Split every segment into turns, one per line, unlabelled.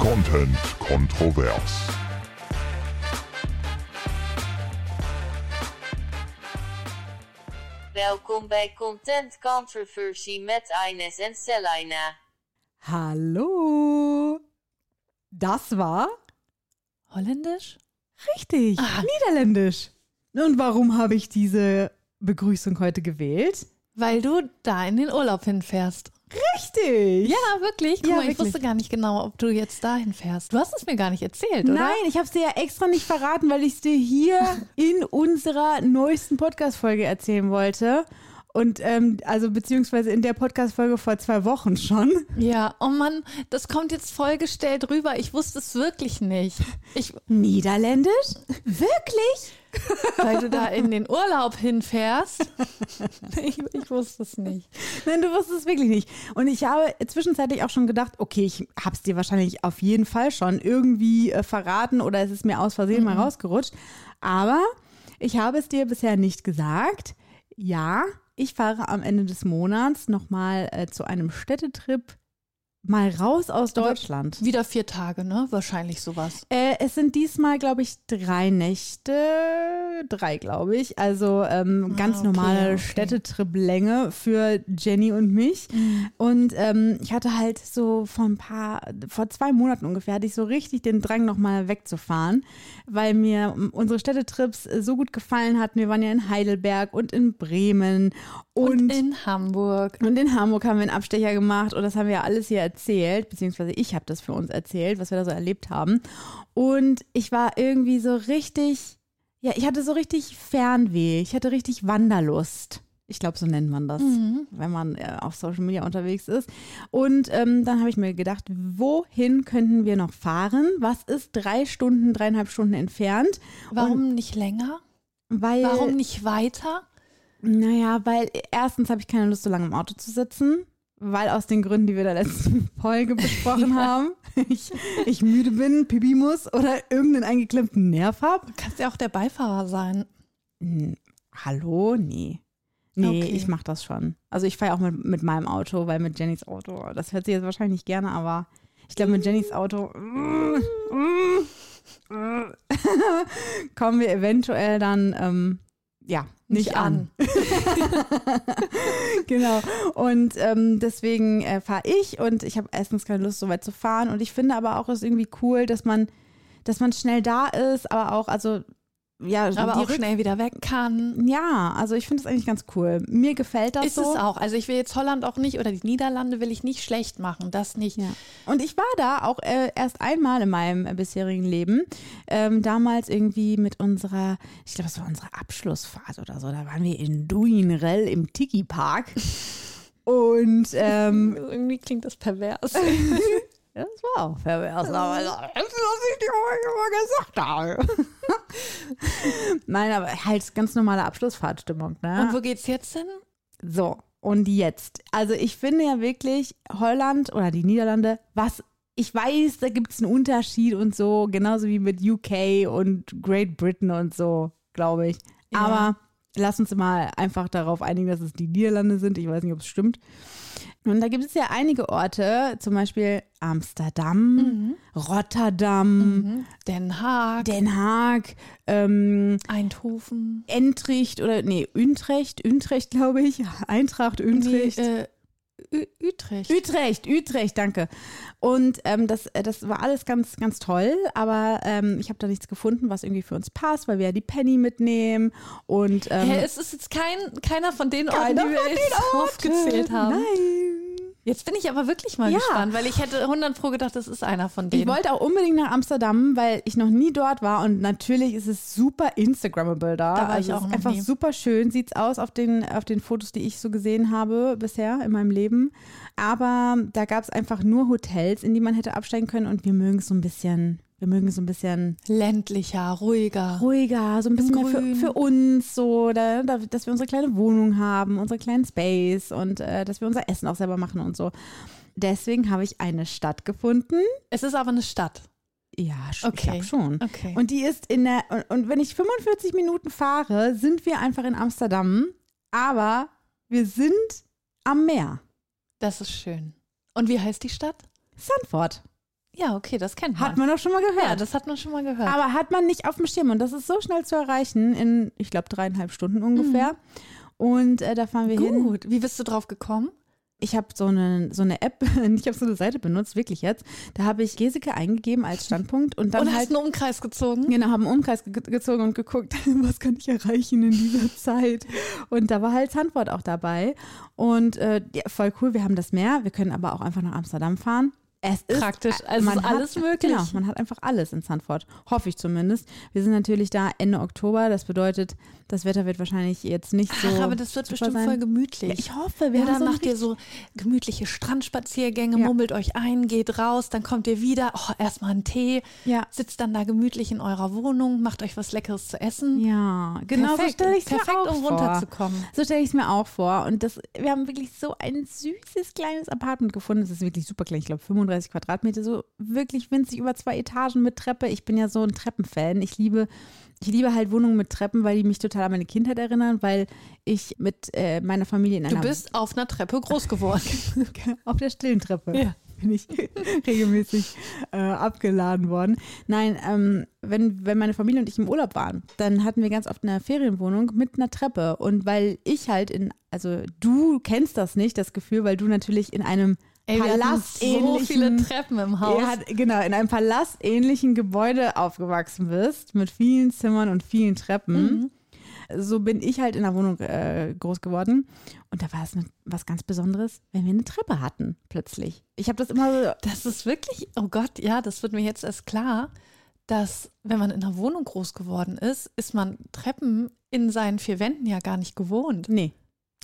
Content kontrovers.
Welkom bij Content Controversy met Ines en Selina.
Hallo. Das war
Holländisch?
richtig,
Ah.
niederländisch. Und warum habe ich diese Begrüßung heute gewählt?
Weil du da in den Urlaub hinfährst.
Richtig.
Ja, wirklich. Guck
Ja,
mal, ich
wirklich.
wusste gar nicht genau, ob du jetzt dahin fährst. Du hast es mir gar nicht erzählt, oder?
Nein, ich habe es dir ja extra nicht verraten, weil ich es dir hier in unserer neuesten Podcast-Folge erzählen wollte. Und ähm, also beziehungsweise in der Podcast-Folge vor zwei Wochen schon.
Ja, oh Mann, das kommt jetzt vollgestellt rüber. Ich wusste es wirklich nicht. Ich,
Niederländisch? Wirklich?
weil du da in den Urlaub hinfährst. Ich, ich wusste es nicht.
Nein, du wusstest es wirklich nicht. Und ich habe zwischenzeitlich auch schon gedacht, okay, ich habe es dir wahrscheinlich auf jeden Fall schon irgendwie äh, verraten oder es ist mir aus Versehen mal rausgerutscht. Aber ich habe es dir bisher nicht gesagt. Ja, ich fahre am Ende des Monats nochmal äh, zu einem Städtetrip mal raus aus Deutschland.
Wieder vier Tage, ne? Wahrscheinlich sowas.
Äh, es sind diesmal, glaube ich, drei Nächte. Drei, glaube ich. Also ähm, ganz
okay,
normale
okay.
Städtetrip-Länge für Jenny und mich. Und ähm, ich hatte halt so vor ein paar, vor zwei Monaten ungefähr, hatte ich so richtig den Drang, nochmal wegzufahren, weil mir ähm, unsere Städtetrips äh, so gut gefallen hatten. Wir waren ja in Heidelberg und in Bremen
Und,
und
in Hamburg.
und in Hamburg haben wir einen Abstecher gemacht und das haben wir ja alles hier erzählt, beziehungsweise ich habe das für uns erzählt, was wir da so erlebt haben. Und ich war irgendwie so richtig, ja, ich hatte so richtig Fernweh, ich hatte richtig Wanderlust. Ich glaube, so nennt man das, wenn man äh, auf Social Media unterwegs ist. Und ähm, dann habe ich mir gedacht, wohin könnten wir noch fahren? Was ist drei Stunden, dreieinhalb Stunden entfernt?
Warum nicht länger?
Weil,
Warum nicht weiter?
Naja, weil erstens habe ich keine Lust, so lange im Auto zu sitzen, weil aus den Gründen, die wir in der letzten Folge besprochen haben, ich, ich müde bin, pipi muss oder irgendeinen eingeklemmten Nerv habe.
Du kannst ja auch der Beifahrer sein.
Hm, hallo? Nee. Nee,
Okay.
ich mache das schon. Also ich fahre auch mit, mit meinem Auto, weil mit Jennys Auto, das hört sie jetzt wahrscheinlich nicht gerne, aber ich glaube mit Jennys Auto kommen wir eventuell dann ähm, ja nicht,
Nicht
an.
an.
genau. Und ähm, deswegen äh, fahre ich und ich habe erstens keine Lust, so weit zu fahren. Und ich finde aber auch, es ist irgendwie cool, dass man, dass man schnell da ist, aber auch, also ja,
Aber
die
auch schnell wieder weg kann.
Ja, also ich finde es eigentlich ganz cool. Mir gefällt das
Ist
so.
es auch. Also ich will jetzt Holland auch nicht oder die Niederlande will ich nicht schlecht machen. Das nicht.
Ja. Und ich war da auch äh, erst einmal in meinem äh, bisherigen Leben. Ähm, damals irgendwie mit unserer, ich glaube, es war unsere Abschlussfahrt oder so. Da waren wir in Duinrell im Tiki Park. Und ähm,
Irgendwie klingt das pervers.
das war auch pervers. Aber das ist, was ich dir immer gesagt habe. Nein, aber halt ganz normale Abschlussfahrtstimmung. Ne?
Und wo geht's jetzt hin?
So, und jetzt. Also ich finde ja wirklich Holland oder die Niederlande, was ich weiß, da gibt es einen Unterschied und so, genauso wie mit UK und Great Britain und so, glaube ich.
Ja.
Aber lass uns mal einfach darauf einigen, dass es die Niederlande sind. Ich weiß nicht, ob es stimmt. Und da gibt es ja einige Orte, zum Beispiel Amsterdam, Rotterdam,
Den Haag,
Den Haag, ähm,
Eindhoven.
Entricht oder nee, Utrecht, Utrecht glaube ich, Eintracht, Utrecht.
Nee, äh, Ü- Utrecht.
Utrecht, Utrecht, danke. Und ähm, das, äh, das war alles ganz, ganz toll, aber ähm, ich habe da nichts gefunden, was irgendwie für uns passt, weil wir ja die Penny mitnehmen und ähm,
Hä, es ist jetzt kein, keiner von den Orten, die wir jetzt aufgezählt haben.
Nein.
Jetzt bin ich aber wirklich mal
Ja.
gespannt, weil ich hätte 100 pro gedacht, das ist einer von denen.
Ich wollte auch unbedingt nach Amsterdam, weil ich noch nie dort war und natürlich ist es super Instagrammable da.
Da war
also
ich auch
es
noch
einfach
nie.
super schön sieht's aus auf den auf den Fotos, die ich so gesehen habe bisher in meinem Leben. Aber da gab es einfach nur Hotels, in die man hätte absteigen können und wir mögen es so ein bisschen, wir mögen es so ein bisschen
Ländlicher, ruhiger.
ruhiger, so ein bisschen mehr für, für uns, so, da, da, dass wir unsere kleine Wohnung haben, unsere kleinen Space und äh, dass wir unser Essen auch selber machen und so. Deswegen habe ich eine Stadt gefunden.
Es ist aber eine Stadt.
Ja, sch- ich
Okay.
glaube schon.
Okay.
Und die ist in der, und, und wenn ich 45 Minuten fahre, sind wir einfach in Amsterdam, aber wir sind am Meer.
Das ist schön. Und wie heißt die Stadt?
Sanford.
Ja, okay, das kennt man.
Hat man doch schon mal gehört.
ja, das hat man schon mal gehört.
Aber hat man nicht auf dem Schirm und das ist so schnell zu erreichen in, ich glaube, dreieinhalb Stunden ungefähr. Und äh, da fahren wir hin.
Gut. Wie bist du drauf gekommen?
Ich habe so eine, so eine App, ich habe so eine Seite benutzt, wirklich jetzt. Da habe ich Geseke eingegeben als Standpunkt und dann
und
halt
hast einen Umkreis gezogen?
Genau, haben einen Umkreis ge gezogen und geguckt, was kann ich erreichen in dieser Zeit. Und da war halt Zandvoort auch dabei. Und äh, ja, voll cool, wir haben das Meer. Wir können aber auch einfach nach Amsterdam fahren. Es ist
Praktisch, also
man
ist alles
hat,
möglich.
Genau, man hat einfach alles in Zandvoort. Hoffe ich zumindest. Wir sind natürlich da Ende Oktober. Das bedeutet, das Wetter wird wahrscheinlich jetzt nicht so.
Ach, aber das wird bestimmt
sein.
voll gemütlich.
Ja, ich hoffe, wir
Ja,
haben
dann
so
macht ihr so gemütliche Strandspaziergänge,
Ja.
mummelt euch ein, geht raus, dann kommt ihr wieder, oh, erstmal einen Tee,
Ja.
sitzt dann da gemütlich in eurer Wohnung, macht euch was Leckeres zu essen.
Ja, genau
Perfekt,
so stelle ich es mir
perfekt,
auch
um
vor.
runterzukommen.
So stelle ich es mir auch vor. Und das, wir haben wirklich so ein süßes kleines Apartment gefunden. Das ist wirklich super klein. Ich glaube 35 Quadratmeter, so wirklich winzig über zwei Etagen mit Treppe. Ich bin ja so ein Treppenfan. Ich liebe, ich liebe halt Wohnungen mit Treppen, weil die mich total an meine Kindheit erinnern, weil ich mit äh, meiner Familie in
Du
einer
bist auf einer Treppe groß geworden.
auf der stillen Treppe.
Ja.
Bin ich regelmäßig äh, abgeladen worden. Nein, ähm, wenn, wenn meine Familie und ich im Urlaub waren, dann hatten wir ganz oft eine Ferienwohnung mit einer Treppe. Und weil ich halt in, also du kennst das nicht, das Gefühl, weil du natürlich in einem
Ey, hatten so viele Treppen im Haus.
er hat, genau, in einem palastähnlichen Gebäude aufgewachsen bist, mit vielen Zimmern und vielen Treppen.
Mhm.
So bin ich halt in der Wohnung äh, groß geworden. Und da war es ne- was ganz Besonderes, wenn wir eine Treppe hatten, plötzlich. Ich habe das immer so.
Das ist wirklich, oh Gott, ja, das wird mir jetzt erst klar, dass wenn man in einer Wohnung groß geworden ist, ist man Treppen in seinen vier Wänden ja gar nicht gewohnt.
Nee,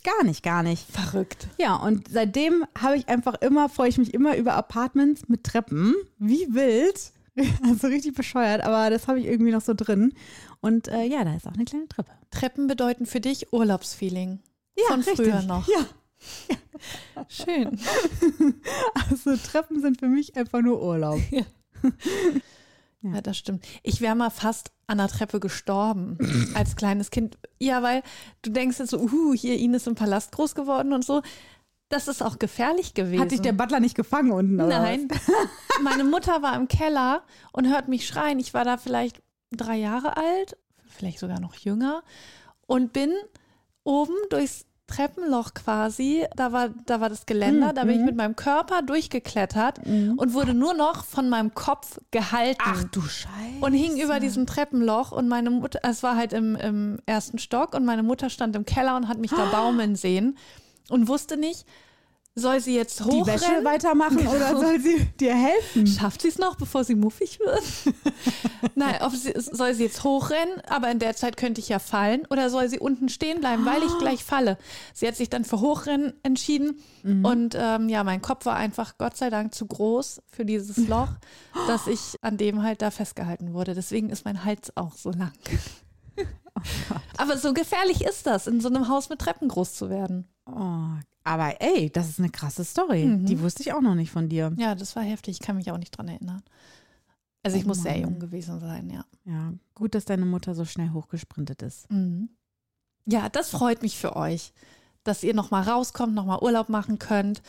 gar nicht, gar nicht.
Verrückt.
Ja, und seitdem habe ich einfach immer, freue ich mich immer über Apartments mit Treppen. Wie wild. Also richtig bescheuert, aber das habe ich irgendwie noch so drin. Und äh, ja, da ist auch eine kleine Treppe.
Treppen bedeuten für dich Urlaubsfeeling.
Ja,
Von
richtig.
früher noch.
Ja,
Schön.
also Treppen sind für mich einfach nur Urlaub.
Ja, das stimmt. Ich wäre mal fast an der Treppe gestorben als kleines Kind. Ja, weil du denkst jetzt so, uh, hier Ines im Palast groß geworden und so. Das ist auch gefährlich gewesen.
Hat dich der Butler nicht gefangen unten? Oder
Nein. Meine Mutter war im Keller und hört mich schreien. Ich war da vielleicht drei Jahre alt, vielleicht sogar noch jünger und bin oben durchs Treppenloch quasi, da war, da war das Geländer, da bin ich mit meinem Körper durchgeklettert und wurde nur noch von meinem Kopf gehalten.
Ach du Scheiße.
Und hing über diesem Treppenloch und meine Mutter, es war halt im, im ersten Stock und meine Mutter stand im Keller und hat mich da baumeln sehen und wusste nicht, soll sie jetzt
Die
hochrennen?
Wäsche weitermachen oder
Genau.
soll sie dir helfen?
Schafft sie es noch, bevor sie muffig wird? Nein, ob sie, soll sie jetzt hochrennen, aber in der Zeit könnte ich ja fallen, oder soll sie unten stehen bleiben, weil ich gleich falle? Sie hat sich dann für Hochrennen entschieden und ähm, ja, mein Kopf war einfach Gott sei Dank zu groß für dieses Loch, dass ich an dem halt da festgehalten wurde. Deswegen ist mein Hals auch so lang. Aber so gefährlich ist das, in so einem Haus mit Treppen groß zu werden.
Oh, aber ey, das ist eine krasse Story.
Mhm.
Die wusste ich auch noch nicht von dir.
Ja, das war heftig. Ich kann mich auch nicht dran erinnern. Also ich
Oh
muss sehr
Mann.
jung gewesen sein, ja.
Ja, gut, dass deine Mutter so schnell hochgesprintet ist.
Mhm. Ja, das freut mich für euch, dass ihr nochmal rauskommt, nochmal Urlaub machen könnt.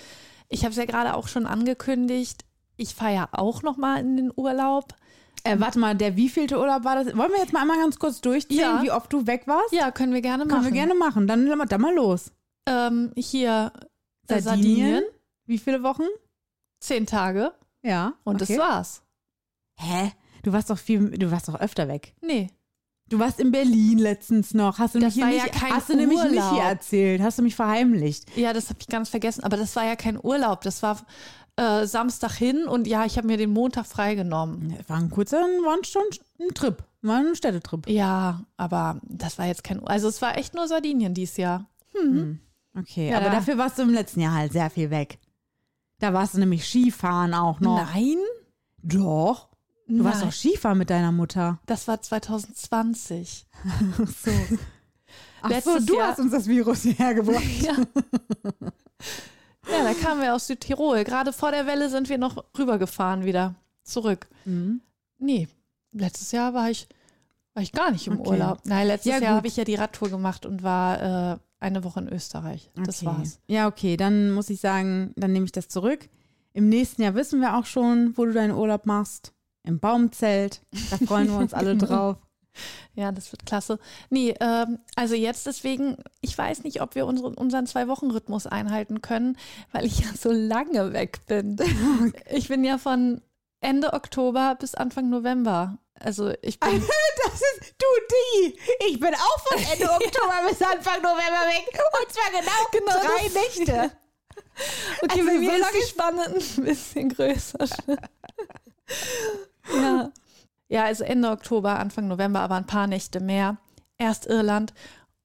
Ich habe es ja gerade auch schon angekündigt. Ich fahre ja auch nochmal in den Urlaub.
Äh, warte mal, der wievielte Urlaub war das? Wollen wir jetzt mal einmal ganz kurz durchziehen,
Ja.
wie oft du weg warst?
Ja, können wir gerne
Können
machen.
wir gerne machen. Dann, dann mal los.
Ähm, hier äh,
Sardinien.
Sardinien,
Wie viele Wochen?
zehn Tage
Ja.
und
okay.
das war's.
Hä? Du warst doch viel, du warst doch öfter weg.
Nee,
Du warst in Berlin letztens noch. Hast du
Das
mich
war ja
nicht,
kein
hast du nämlich nicht hier erzählt. Hast du mich verheimlicht.
ja, das habe ich ganz vergessen. Aber das war ja kein Urlaub. Das war äh, Samstag hin und ja, ich habe mir den Montag freigenommen.
War ein kurzer, war schon ein Trip. War ein Städtetrip.
Ja, aber das war jetzt kein. Also es war echt nur Sardinien dieses Jahr.
Okay,
Ja,
aber
da-
dafür warst du im letzten Jahr halt sehr viel weg. Da warst du nämlich Skifahren auch noch.
Nein,
Doch. Du warst
Nein.
doch Skifahren mit deiner Mutter.
das war 2020.
Ach so. Ach so, du
Jahr-
hast uns das Virus hierher gebracht.
Ja. ja, da kamen wir aus Südtirol. Gerade vor der Welle sind wir noch rübergefahren wieder. Zurück.
Mhm.
Nee, letztes Jahr war ich, war ich gar nicht im
Okay.
Urlaub. Nein, letztes
Ja,
Jahr habe ich ja die Radtour gemacht und war äh, eine Woche in Österreich. Das
okay.
war's.
Ja, okay, dann muss ich sagen, dann nehme ich das zurück. Im nächsten Jahr wissen wir auch schon, wo du deinen Urlaub machst. Im Baumzelt. Da freuen wir uns alle drauf.
Ja, das wird klasse. Nee, ähm, also jetzt deswegen, ich weiß nicht, ob wir unseren, unseren Zwei-Wochen-Rhythmus einhalten können, weil ich ja so lange weg bin. Ich bin ja von Ende Oktober bis Anfang November. Also ich bin.
Das ist du, die. Ich bin auch von Ende Oktober bis Anfang November weg. Und zwar genau,
Genau
drei Nächte.
Okay,
Also
bei mir ist die Spanne ein bisschen größer. ja. Ja, also Ende Oktober, Anfang November, aber ein paar Nächte mehr. Erst Irland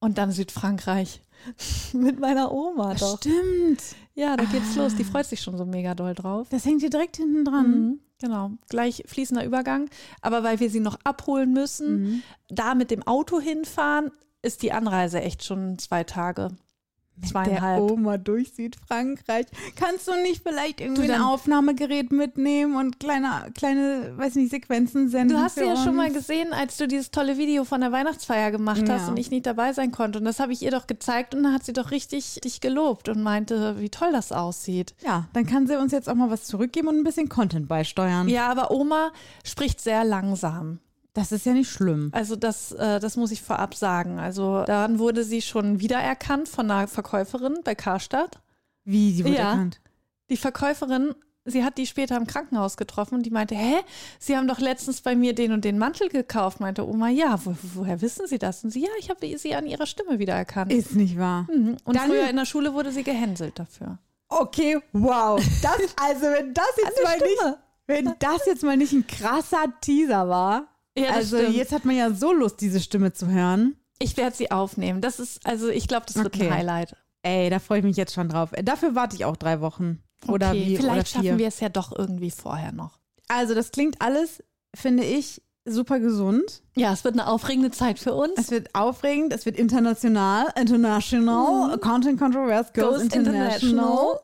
und dann Südfrankreich. Mit meiner Oma doch.
Stimmt.
Ja, da geht's los. Die freut sich schon so mega doll drauf.
Das hängt hier direkt hinten dran.
Mhm, genau, gleich fließender Übergang. Aber weil wir sie noch abholen müssen,
Mhm.
da mit dem Auto hinfahren, ist die Anreise echt schon zwei Tage.
Der
Zweieinhalb.
Oma durch Südfrankreich. Kannst du nicht vielleicht irgendwie ein Aufnahmegerät mitnehmen und kleine, kleine, weiß nicht, Sequenzen senden?
Du hast
für
ja schon
uns?
mal gesehen, als du dieses tolle Video von der Weihnachtsfeier gemacht hast
Ja.
und ich nicht dabei sein konnte. Und das habe ich ihr doch gezeigt und dann hat sie doch richtig dich gelobt und meinte, wie toll das aussieht.
Ja, dann kann sie uns jetzt auch mal was zurückgeben und ein bisschen Content beisteuern.
Ja, aber Oma spricht sehr langsam.
Das ist ja nicht schlimm.
Also das, äh, das muss ich vorab sagen. Also daran wurde sie schon wiedererkannt von einer Verkäuferin bei Karstadt.
Wie, die wurde
Ja.
erkannt?
Die Verkäuferin, sie hat die später im Krankenhaus getroffen und die meinte, hä, Sie haben doch letztens bei mir den und den Mantel gekauft. Meinte Oma, ja, wo, woher wissen Sie das? Und sie, ja, ich habe sie an ihrer Stimme wiedererkannt.
Ist nicht wahr.
Mhm. Und
Dann-
früher in der Schule wurde sie gehänselt dafür.
Okay, wow. Das, also wenn das jetzt mal
der
nicht,
Stimme.
wenn das jetzt mal nicht ein krasser Teaser war.
Ja,
also
stimmt.
jetzt hat man ja so Lust, diese Stimme zu hören.
Ich werde sie aufnehmen. Das ist, also ich glaube, das wird
Okay.
ein Highlight.
Ey, da freue ich mich jetzt schon drauf. Dafür warte ich auch drei Wochen. Oder
okay,
wie?
vielleicht
oder
schaffen wir es ja doch irgendwie vorher noch.
Also das klingt alles, finde ich, super gesund.
Ja, es wird eine aufregende Zeit für uns.
Es wird aufregend, es wird international, international, Content Controversy goes,
Mhm. Goes
international.
international.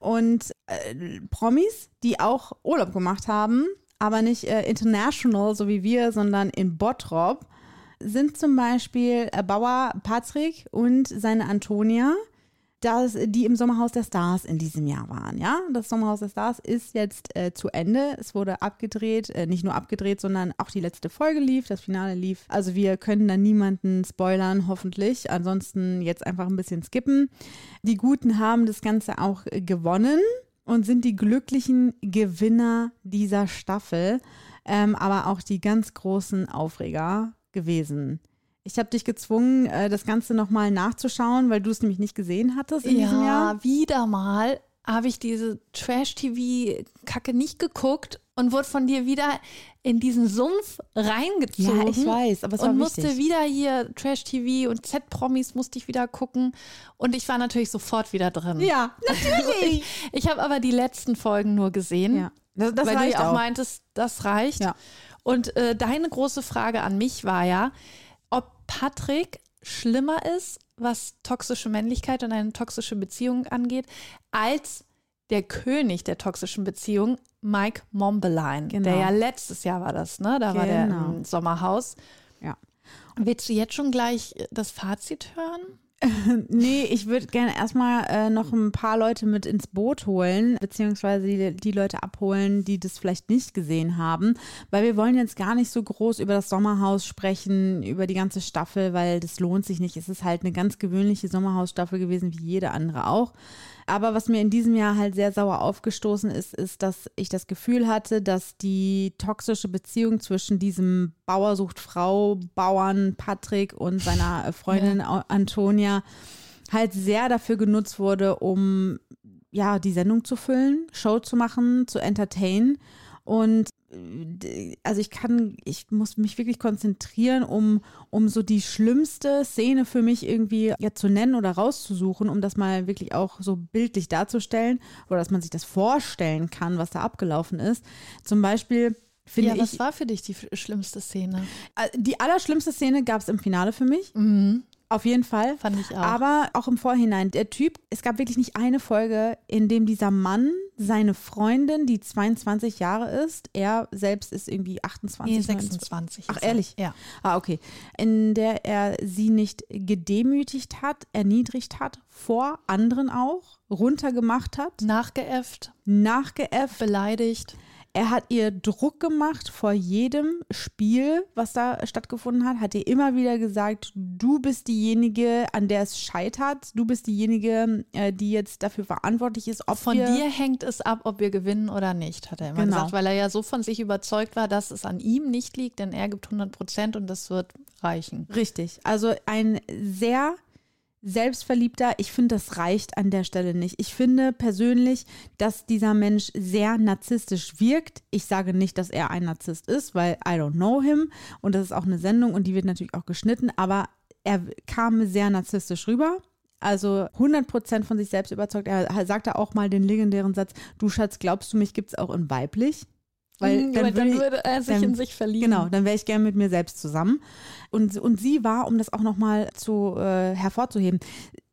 Und äh, Promis, die auch Urlaub gemacht haben, aber nicht äh, international, so wie wir, sondern in Bottrop, sind zum Beispiel äh, Bauer Patrick und seine Antonia, das, die im Sommerhaus der Stars in diesem Jahr waren. Ja, das Sommerhaus der Stars ist jetzt äh, zu Ende. Es wurde abgedreht, äh, nicht nur abgedreht, sondern auch die letzte Folge lief, das Finale lief. Also wir können da niemanden spoilern, hoffentlich. Ansonsten jetzt einfach ein bisschen skippen. Die Guten haben das Ganze auch gewonnen und sind die glücklichen Gewinner dieser Staffel, ähm, aber auch die ganz großen Aufreger gewesen. Ich habe dich gezwungen, äh, das Ganze nochmal nachzuschauen, weil du es nämlich nicht gesehen hattest in diesem Jahr.
Ja, wieder mal habe ich diese Trash-TV-Kacke nicht geguckt und wurde von dir wieder in diesen Sumpf reingezogen.
Ja, ich weiß, aber es war
und musste
wichtig.
wieder hier Trash-TV und Z-Promis musste ich wieder gucken. Und ich war natürlich sofort wieder drin.
Ja, natürlich.
Ich habe aber die letzten Folgen nur gesehen,
ja, das, das
weil du ja auch,
auch.
meintest, das reicht.
Ja.
Und äh, deine große Frage an mich war ja, ob Patrick schlimmer ist, was toxische Männlichkeit und eine toxische Beziehung angeht, als der König der toxischen Beziehung, Mike Mombelein.
Genau.
Der ja letztes Jahr war das, ne? Da war der
Genau.
im Sommerhaus.
Ja.
Willst du jetzt schon gleich das Fazit hören?
Nee, ich würde gerne erstmal äh, noch ein paar Leute mit ins Boot holen, beziehungsweise die, die Leute abholen, die das vielleicht nicht gesehen haben, weil wir wollen jetzt gar nicht so groß über das Sommerhaus sprechen, über die ganze Staffel, weil das lohnt sich nicht. Es ist halt eine ganz gewöhnliche Sommerhausstaffel gewesen, wie jede andere auch. Aber was mir in diesem Jahr halt sehr sauer aufgestoßen ist, ist, dass ich das Gefühl hatte, dass die toxische Beziehung zwischen diesem Bauer sucht Frau, Bauern Patrick und seiner äh, Freundin Antonia halt sehr dafür genutzt wurde, um ja die Sendung zu füllen, Show zu machen, zu entertainen. Und also ich kann, ich muss mich wirklich konzentrieren, um, um so die schlimmste Szene für mich irgendwie ja, zu nennen oder rauszusuchen, um das mal wirklich auch so bildlich darzustellen oder dass man sich das vorstellen kann, was da abgelaufen ist. Zum Beispiel finde
ja,
ich,
was war für dich die schlimmste Szene?
äh, die allerschlimmste Szene gab es im Finale für mich.
Mhm.
Auf jeden Fall.
Fand ich auch.
Aber auch im Vorhinein. Der Typ, es gab wirklich nicht eine Folge, in dem dieser Mann seine Freundin, die 22 Jahre ist, er selbst ist irgendwie 28,
Nee,
29.
26.
Ach, ehrlich?
Ja.
Ah, okay. In der er sie nicht gedemütigt hat, erniedrigt hat, vor anderen auch, runtergemacht hat,
Nachgeäfft,
nachgeäfft.
beleidigt.
Er hat ihr Druck gemacht vor jedem Spiel, was da stattgefunden hat, hat ihr immer wieder gesagt, du bist diejenige, an der es scheitert, du bist diejenige, äh, die jetzt dafür verantwortlich ist, ob
Von dir hängt es ab, ob wir gewinnen oder nicht, hat er immer
Genau.
gesagt, weil er ja so von sich überzeugt war, dass es an ihm nicht liegt, denn er gibt 100 Prozent und das wird reichen.
Richtig. Also ein sehr selbstverliebter, ich finde, das reicht an der Stelle nicht. Ich finde persönlich, dass dieser Mensch sehr narzisstisch wirkt. Ich sage nicht, dass er ein Narzisst ist, weil I don't know him. Und das ist auch eine Sendung und die wird natürlich auch geschnitten, aber er kam sehr narzisstisch rüber. Also 100% von sich selbst überzeugt. Er sagte auch mal den legendären Satz, du Schatz, glaubst du mich gibt's auch in weiblich? Weil
Mhm,
dann,
aber
würde,
er sich
dann-
in sich verlieben.
Genau, dann wäre ich gerne mit mir selbst zusammen. Und, und sie war, um das auch nochmal zu äh, hervorzuheben,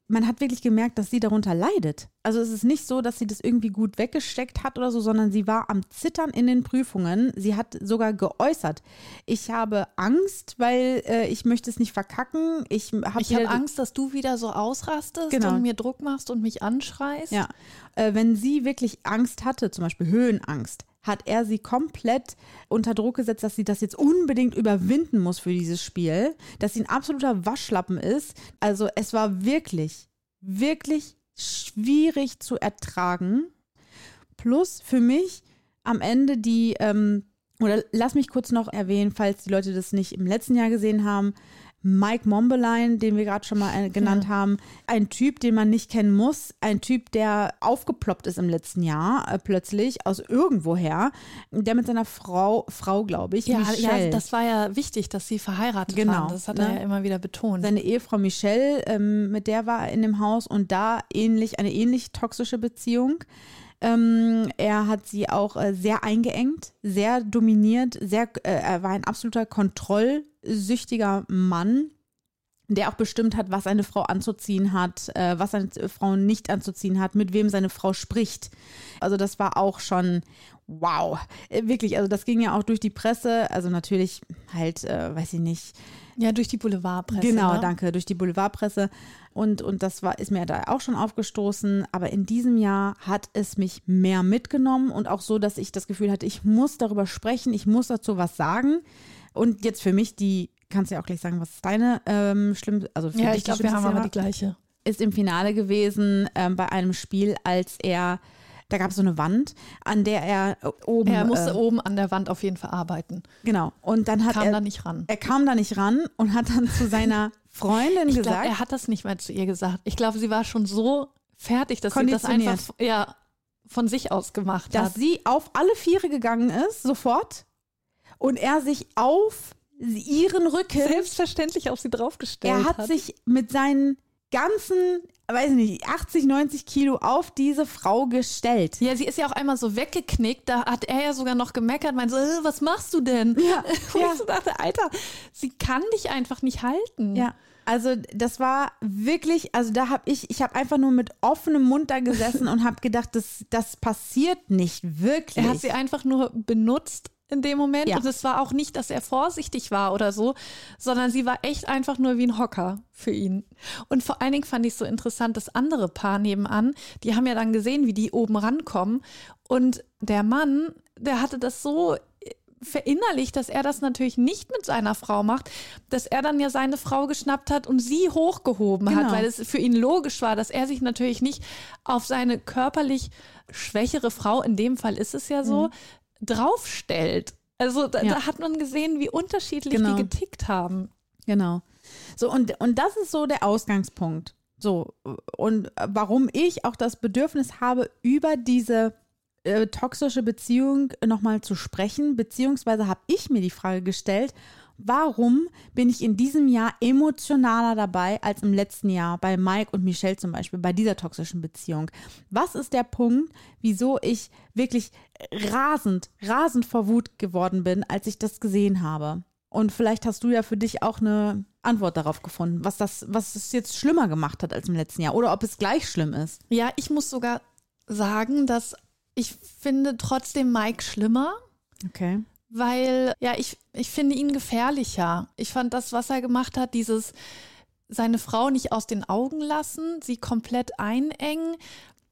man hat wirklich gemerkt, dass sie darunter leidet. Also es ist nicht so, dass sie das irgendwie gut weggesteckt hat oder so, sondern sie war am Zittern in den Prüfungen. Sie hat sogar geäußert, ich habe Angst, weil äh, ich möchte es nicht verkacken. Ich habe
habe Angst, dass du wieder so ausrastest
Genau.
und mir Druck machst und mich anschreist.
Ja, äh, wenn sie wirklich Angst hatte, zum Beispiel Höhenangst, hat er sie komplett unter Druck gesetzt, dass sie das jetzt unbedingt überwinden muss für dieses Spiel, dass sie ein absoluter Waschlappen ist. Also es war wirklich, wirklich schwierig zu ertragen. Plus für mich am Ende die, ähm, oder lass mich kurz noch erwähnen, falls die Leute das nicht im letzten Jahr gesehen haben, Mike Mombelein, den wir gerade schon mal äh, genannt haben, ein Typ, den man nicht kennen muss, ein Typ, der aufgeploppt ist im letzten Jahr äh, plötzlich aus irgendwoher, der mit seiner Frau, Frau glaube ich,
Ja,
Michelle,
ja, das war ja wichtig, dass sie verheiratet
Genau,
waren. Das hat
ne?
er ja immer wieder betont.
seine Ehefrau Michelle, ähm, mit der war er in dem Haus und da ähnlich, eine ähnlich toxische Beziehung. Ähm, er hat sie auch äh, sehr eingeengt, sehr dominiert, sehr, äh, er war ein absoluter kontrollsüchtiger Mann, der auch bestimmt hat, was eine Frau anzuziehen hat, äh, was eine Frau nicht anzuziehen hat, mit wem seine Frau spricht. Also das war auch schon wow, Äh, wirklich. Also das ging ja auch durch die Presse, also natürlich halt, äh, weiß ich nicht,
ja, durch die Boulevardpresse.
Genau,
ne?
danke, durch die Boulevardpresse. Und, und das war, ist mir da auch schon aufgestoßen. Aber in diesem Jahr hat es mich mehr mitgenommen und auch so, dass ich das Gefühl hatte, ich muss darüber sprechen, ich muss dazu was sagen. Und jetzt für mich die, kannst du ja auch gleich sagen, was ist deine ähm, schlimm, also für
Ja,
dich
ich glaube, wir haben aber die gleiche.
ist im Finale gewesen ähm, bei einem Spiel, als er, da gab es so eine Wand, an der er äh, oben,
Er musste
äh,
oben an der Wand auf jeden Fall arbeiten.
genau, und dann hat
Kam
er,
da nicht ran.
er kam da nicht ran und hat dann zu seiner Freundin
Ich
gesagt,
glaube, er hat das nicht mal zu ihr gesagt. Ich glaube, sie war schon so fertig, dass sie das einfach ja, von sich aus gemacht
dass
hat.
sie auf alle Viere gegangen ist, sofort, und er sich auf ihren Rücken,
Selbstverständlich auf sie draufgestellt
er hat, sich mit seinen ganzen, weiß ich nicht, 80, 90 Kilo auf diese Frau gestellt.
Ja, sie ist ja auch einmal so weggeknickt. Da hat er ja sogar noch gemeckert, meinte so, äh, was machst du denn?
Ja,
Wo
ja.
ich dachte, Alter, sie kann dich einfach nicht halten.
Ja. Also das war wirklich, also da habe ich, ich habe einfach nur mit offenem Mund da gesessen und habe gedacht, das, das passiert nicht wirklich.
Er hat sie einfach nur benutzt in dem Moment.
Ja.
Und es war auch nicht, dass er vorsichtig war oder so, sondern sie war echt einfach nur wie ein Hocker für ihn. Und vor allen Dingen fand ich so interessant, das andere Paar nebenan, die haben ja dann gesehen, wie die oben rankommen. Und der Mann, der hatte das so verinnerlicht, dass er das natürlich nicht mit seiner Frau macht, dass er dann ja seine Frau geschnappt hat und sie hochgehoben
Genau.
hat, weil es für ihn logisch war, dass er sich natürlich nicht auf seine körperlich schwächere Frau, in dem Fall ist es ja so, draufstellt. Also da.
Ja.
da hat man gesehen, wie unterschiedlich
Genau.
die getickt haben.
Genau. So, und, und das ist so der Ausgangspunkt. So, und warum ich auch das Bedürfnis habe, über diese äh, toxische Beziehung nochmal zu sprechen, beziehungsweise habe ich mir die Frage gestellt, warum bin ich in diesem Jahr emotionaler dabei als im letzten Jahr bei Mike und Michelle zum Beispiel, bei dieser toxischen Beziehung? Was ist der Punkt, wieso ich wirklich rasend, rasend vor Wut geworden bin, als ich das gesehen habe? Und vielleicht hast du ja für dich auch eine Antwort darauf gefunden, was das, was es jetzt schlimmer gemacht hat als im letzten Jahr oder ob es gleich schlimm ist.
Ja, ich muss sogar sagen, dass ich finde trotzdem Mike schlimmer,
Okay.
Weil ja, ich, ich finde ihn gefährlicher. Ich fand das, was er gemacht hat, dieses seine Frau nicht aus den Augen lassen, sie komplett einengen.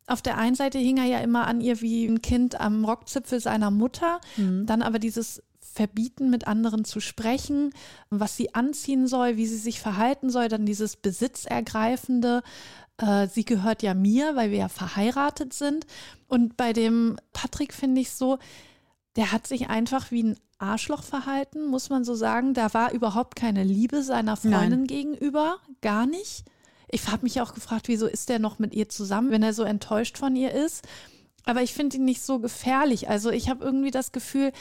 Auf der einen Seite hing er ja immer an ihr wie ein Kind am Rockzipfel seiner Mutter, dann aber dieses Verbieten, mit anderen zu sprechen, was sie anziehen soll, wie sie sich verhalten soll, dann dieses Besitzergreifende. Äh, sie gehört ja mir, weil wir ja verheiratet sind. Und bei dem Patrick finde ich so, der hat sich einfach wie ein Arschloch verhalten, muss man so sagen. Da war überhaupt keine Liebe seiner Freundin
Nein.
gegenüber, gar nicht. Ich habe mich auch gefragt, wieso ist der noch mit ihr zusammen, wenn er so enttäuscht von ihr ist. Aber ich finde ihn nicht so gefährlich. Also ich habe irgendwie das Gefühl,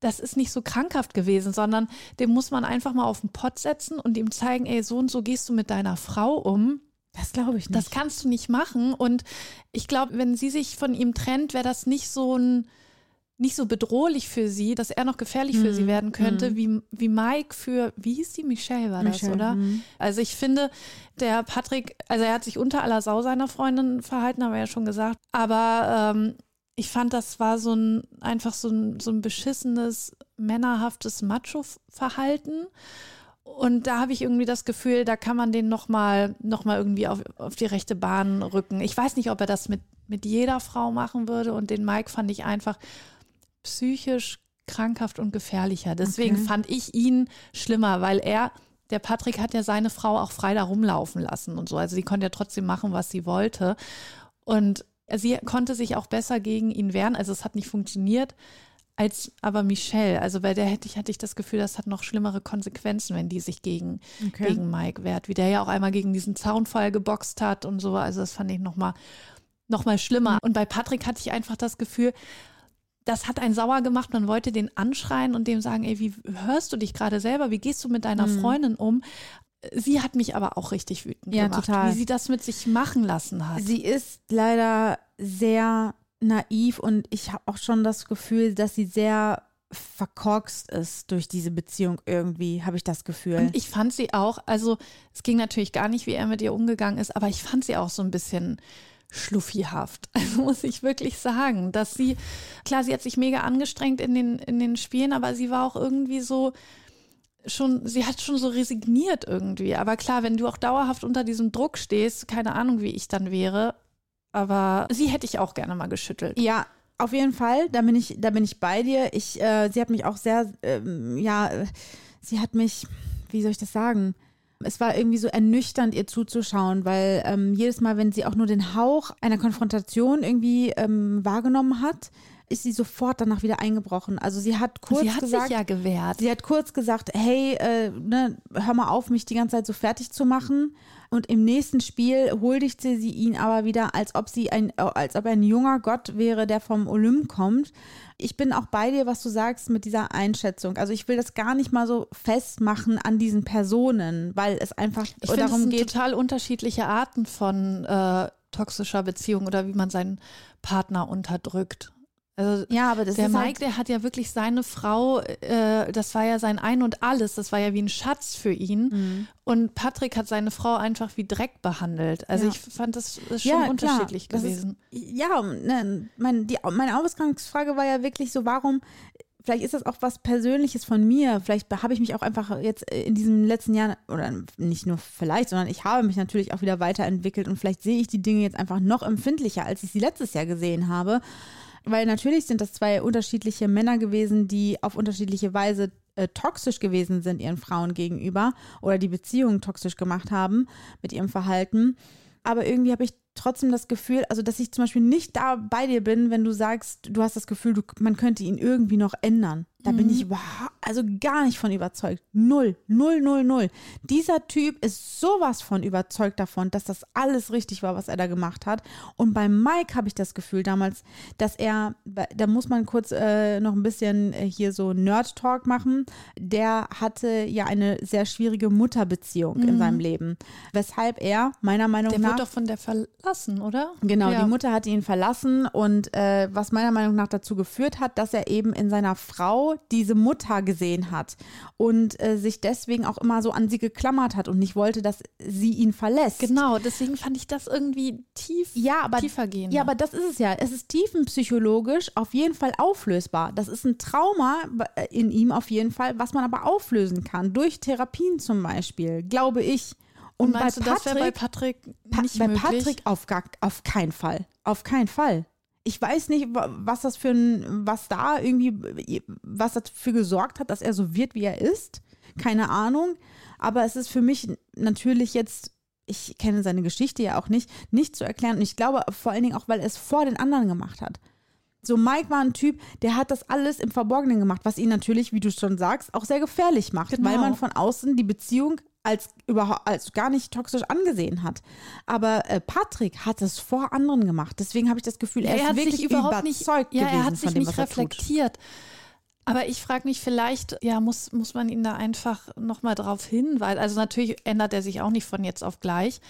das ist nicht so krankhaft gewesen, sondern dem muss man einfach mal auf den Pott setzen und ihm zeigen, ey, so und so gehst du mit deiner Frau um.
Das glaube ich nicht.
Das kannst du nicht machen. Und ich glaube, wenn sie sich von ihm trennt, wäre das nicht so ein nicht so bedrohlich für sie, dass er noch gefährlich für
Mhm.
sie werden könnte, wie, wie Mike für, wie hieß die? Michelle war
Michelle,
das, oder?
mhm.
Also ich finde, der Patrick, also er hat sich unter aller Sau seiner Freundin verhalten, haben wir ja schon gesagt. Aber ähm, ich fand, das war so ein, einfach so ein, so ein beschissenes, männerhaftes Macho-Verhalten. Und da habe ich irgendwie das Gefühl, da kann man den nochmal noch mal irgendwie auf, auf die rechte Bahn rücken. Ich weiß nicht, ob er das mit, mit jeder Frau machen würde. Und den Mike fand ich einfach psychisch krankhaft und gefährlicher. Deswegen
Okay.
fand ich ihn schlimmer, weil er, der Patrick hat ja seine Frau auch frei da rumlaufen lassen und so. Also sie konnte ja trotzdem machen, was sie wollte. Und sie konnte sich auch besser gegen ihn wehren. Also es hat nicht funktioniert. Als aber Michelle, also bei der hätte ich, hatte ich das Gefühl, das hat noch schlimmere Konsequenzen, wenn die sich gegen,
Okay.
gegen Mike wehrt. Wie der ja auch einmal gegen diesen Zaunfall geboxt hat und so. Also das fand ich nochmal noch mal schlimmer. Und bei Patrick hatte ich einfach das Gefühl, das hat einen sauer gemacht. Man wollte den anschreien und dem sagen, ey, wie hörst du dich gerade selber? Wie gehst du mit deiner Freundin um? Sie hat mich aber auch richtig wütend
Ja,
gemacht,
total.
wie sie das mit sich machen lassen hat.
Sie ist leider sehr naiv und ich habe auch schon das Gefühl, dass sie sehr verkorkst ist durch diese Beziehung irgendwie, habe ich das Gefühl.
Und ich fand sie auch, also es ging natürlich gar nicht, wie er mit ihr umgegangen ist, aber ich fand sie auch so ein bisschen schluffihaft. Also muss ich wirklich sagen, dass sie, klar, sie hat sich mega angestrengt in den, in den Spielen, aber sie war auch irgendwie so schon, sie hat schon so resigniert irgendwie. Aber klar, wenn du auch dauerhaft unter diesem Druck stehst, keine Ahnung, wie ich dann wäre, aber sie hätte ich auch gerne mal geschüttelt.
Ja, auf jeden Fall, da bin ich, da bin ich bei dir. Ich, äh, sie hat mich auch sehr, ähm, ja, äh, sie hat mich, wie soll ich das sagen? Es war irgendwie so ernüchternd, ihr zuzuschauen, weil ähm, jedes Mal, wenn sie auch nur den Hauch einer Konfrontation irgendwie ähm, wahrgenommen hat, ist sie sofort danach wieder eingebrochen. Also sie hat kurz
sie hat
gesagt,
sich ja gewehrt.
Sie hat kurz gesagt, hey, äh, ne, hör mal auf, mich die ganze Zeit so fertig zu machen. Und im nächsten Spiel huldigte sie ihn aber wieder, als ob sie ein, äh, als ob er ein junger Gott wäre, der vom Olymp kommt. Ich bin auch bei dir, was du sagst mit dieser Einschätzung. Also ich will das gar nicht mal so festmachen an diesen Personen, weil es einfach
Ich finde, es
darum
sind
geht.
total unterschiedliche Arten von äh, toxischer Beziehung oder wie man seinen Partner unterdrückt. Also
Ja, aber das
der
ist
Mike,
halt,
der hat ja wirklich seine Frau, äh, das war ja sein Ein und Alles, das war ja wie ein Schatz für ihn.
Mhm.
Und Patrick hat seine Frau einfach wie Dreck behandelt. Also
Ja.
ich fand das
Ja,
schon
klar.
unterschiedlich
Das
gewesen.
Ist, ja, ne, mein, die, meine Ausgangsfrage war ja wirklich so, warum, vielleicht ist das auch was Persönliches von mir, vielleicht habe ich mich auch einfach jetzt in diesem letzten Jahr, oder nicht nur vielleicht, sondern ich habe mich natürlich auch wieder weiterentwickelt und vielleicht sehe ich die Dinge jetzt einfach noch empfindlicher, als ich sie letztes Jahr gesehen habe. Weil natürlich sind das zwei unterschiedliche Männer gewesen, die auf unterschiedliche Weise äh, toxisch gewesen sind ihren Frauen gegenüber oder die Beziehungen toxisch gemacht haben mit ihrem Verhalten. Aber irgendwie habe ich trotzdem das Gefühl, also dass ich zum Beispiel nicht da bei dir bin, wenn du sagst, du hast das Gefühl, du, man könnte ihn irgendwie noch ändern. Da bin ich wow, also gar nicht von überzeugt. Null, null, null, null. Dieser Typ ist sowas von überzeugt davon, dass das alles richtig war, was er da gemacht hat. Und bei Mike habe ich das Gefühl damals, dass er, da muss man kurz äh, noch ein bisschen äh, hier so Nerd-Talk machen. Der hatte ja eine sehr schwierige Mutterbeziehung in seinem Leben. Weshalb er, meiner Meinung
Der
nach.
wurde doch von der verlassen, oder?
Genau,
ja.
die Mutter hatte ihn verlassen und äh, was meiner Meinung nach dazu geführt hat, dass er eben in seiner Frau diese Mutter gesehen hat und äh, sich deswegen auch immer so an sie geklammert hat und nicht wollte, dass sie ihn verlässt.
Genau, deswegen fand ich das irgendwie tief,
Ja, aber,
tiefergehend.
ja, aber das ist es ja. Es ist tiefenpsychologisch auf jeden Fall auflösbar. Das ist ein Trauma äh, in ihm auf jeden Fall, was man aber auflösen kann. Durch Therapien zum Beispiel, glaube ich.
und
bei
meinst du, das wäre bei
Patrick-
Patrick
Pa-
nicht
bei
möglich?
Patrick auf, gar, auf keinen Fall. Auf keinen Fall. Ich weiß nicht, wa- was das für ein, was da irgendwie, was dafür gesorgt hat, dass er so wird, wie er ist. Keine Ahnung. Aber es ist für mich natürlich jetzt, ich kenne seine Geschichte ja auch nicht, nicht zu erklären. Und ich glaube vor allen Dingen auch, weil er es vor den anderen gemacht hat. So, Mike war ein Typ, der hat das alles im Verborgenen gemacht, was ihn natürlich, wie du schon sagst, auch sehr gefährlich macht,
Genau.
weil man von außen die Beziehung als überhaupt als gar nicht toxisch angesehen hat. Aber äh, Patrick hat es vor anderen gemacht. Deswegen habe ich das Gefühl, er,
er
ist
hat
wirklich
sich überhaupt
überzeugt
nicht, ja,
gewesen
er hat sich
von dem,
nicht
er tut.
reflektiert. Aber ich frage mich, vielleicht, ja, muss, muss man ihn da einfach nochmal drauf hinweisen. Also natürlich ändert er sich auch nicht von jetzt auf gleich.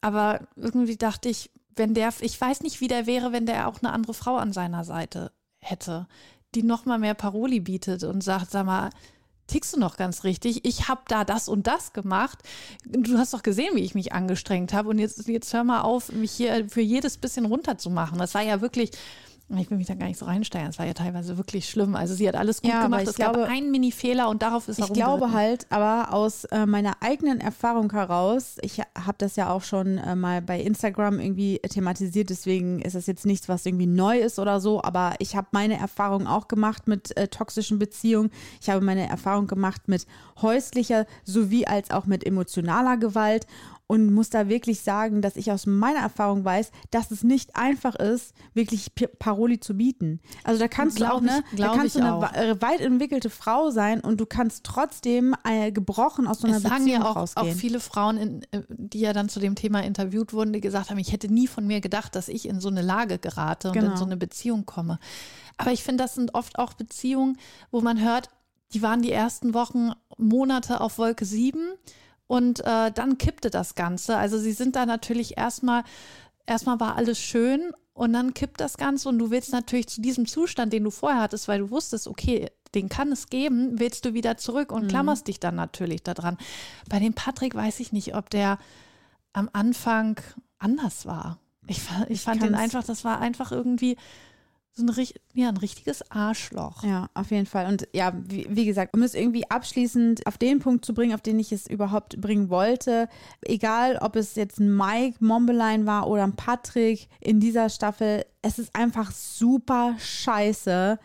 Aber irgendwie dachte ich, wenn der, ich weiß nicht, wie der wäre, wenn der auch eine andere Frau an seiner Seite hätte, die nochmal mehr Paroli bietet und sagt, sag mal, tickst du noch ganz richtig? Ich habe da das und das gemacht. Du hast doch gesehen, wie ich mich angestrengt habe. Und jetzt, jetzt hör mal auf, mich hier für jedes bisschen runterzumachen. Das war ja wirklich, ich will mich da gar nicht so reinsteigen. Es war ja teilweise wirklich schlimm. Also sie hat alles gut
Ja,
gemacht. Es gab
glaube-
einen Mini-Fehler und darauf ist
Ich glaube halt, aber aus äh, meiner eigenen Erfahrung heraus, ich habe das ja auch schon äh, mal bei Instagram irgendwie thematisiert, deswegen ist das jetzt nichts, was irgendwie neu ist oder so, aber ich habe meine Erfahrung auch gemacht mit äh, toxischen Beziehungen. Ich habe meine Erfahrung gemacht mit häuslicher sowie als auch mit emotionaler Gewalt und muss da wirklich sagen, dass ich aus meiner Erfahrung weiß, dass es nicht einfach ist, wirklich Paroli zu bieten. Also da kannst du
Glaub
auch, ne,
ich-
da kannst du eine
auch.
äh, weit entwickelte Frau sein und du kannst trotzdem äh, gebrochen aus so einer
Es sagen
Beziehung
ja auch, auch
rausgehen.
viele Frauen, in, äh, die ja dann zu dem Thema interviewt wurden, die gesagt haben, ich hätte nie von mir gedacht, dass ich in so eine Lage gerate und
Genau.
in so eine Beziehung komme. Aber ich finde, das sind oft auch Beziehungen, wo man hört, die waren die ersten Wochen, Monate auf Wolke 7 und äh, dann kippte das Ganze. Also sie sind da natürlich erstmal, erstmal war alles schön und dann kippt das Ganze und du willst natürlich zu diesem Zustand, den du vorher hattest, weil du wusstest, okay, den kann es geben, willst du wieder zurück und klammerst dich dann natürlich daran. Bei dem Patrick weiß ich nicht, ob der am Anfang anders war. Ich, ich fand den einfach, das war einfach irgendwie so ein, ja, ein richtiges Arschloch.
Ja, auf jeden Fall. Und ja, wie, wie gesagt, um es irgendwie abschließend auf den Punkt zu bringen, auf den ich es überhaupt bringen wollte, egal ob es jetzt ein Mike Mombelein war oder ein Patrick in dieser Staffel, es ist einfach super scheiße,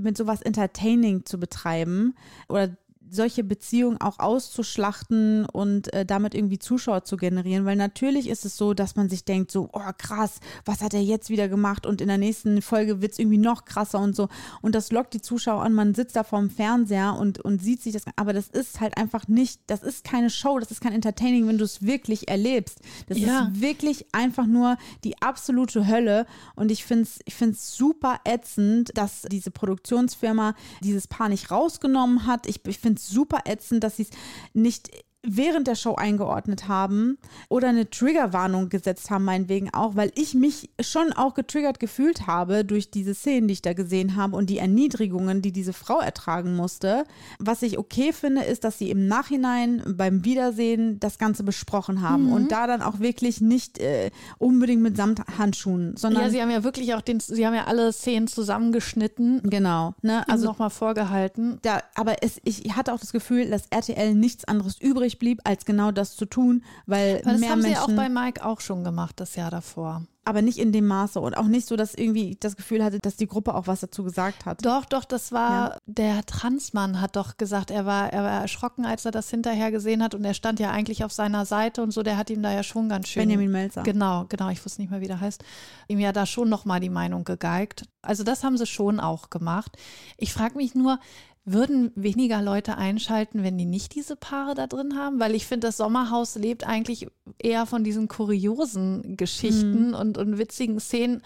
mit sowas entertaining zu betreiben oder solche Beziehungen auch auszuschlachten und äh, damit irgendwie Zuschauer zu generieren, weil natürlich ist es so, dass man sich denkt, so, oh krass, was hat er jetzt wieder gemacht und in der nächsten Folge wird es irgendwie noch krasser und so und das lockt die Zuschauer an, man sitzt da vorm Fernseher und, und sieht sich das, aber das ist halt einfach nicht, das ist keine Show, das ist kein Entertaining, wenn du es wirklich erlebst. Das
Ja.
ist wirklich einfach nur die absolute Hölle und ich finde es ich find's super ätzend, dass diese Produktionsfirma dieses Paar nicht rausgenommen hat. Ich, ich finde es super ätzend, dass sie es nicht während der Show eingeordnet haben oder eine Triggerwarnung gesetzt haben, meinetwegen auch, weil ich mich schon auch getriggert gefühlt habe durch diese Szenen, die ich da gesehen habe und die Erniedrigungen, die diese Frau ertragen musste. Was ich okay finde, ist, dass sie im Nachhinein beim Wiedersehen das Ganze besprochen haben und da dann auch wirklich nicht äh, unbedingt mit Samthandschuhen, sondern
Ja, sie haben ja wirklich auch den, sie haben ja alle Szenen zusammengeschnitten,
genau, ne?
also
Also
nochmal vorgehalten.
da, aber es, ich hatte auch das Gefühl, dass RTL nichts anderes übrig blieb, als genau das zu tun, weil
Aber das
mehr
haben sie
Menschen,
ja auch bei Mike auch schon gemacht, das Jahr davor.
aber nicht in dem Maße und auch nicht so, dass irgendwie ich das Gefühl hatte, dass die Gruppe auch was dazu gesagt hat.
Doch, doch, das war, der Transmann hat doch gesagt, er war, er war erschrocken, als er das hinterher gesehen hat und er stand ja eigentlich auf seiner Seite und so, der hat ihm da ja schon ganz schön.
Benjamin Melzer.
Genau, genau, ich wusste nicht mehr, wie der heißt. Ihm ja da schon nochmal die Meinung gegeigt. Also das haben sie schon auch gemacht. Ich frage mich nur, würden weniger Leute einschalten, wenn die nicht diese Paare da drin haben? Weil ich finde, das Sommerhaus lebt eigentlich eher von diesen kuriosen Geschichten und, und witzigen Szenen.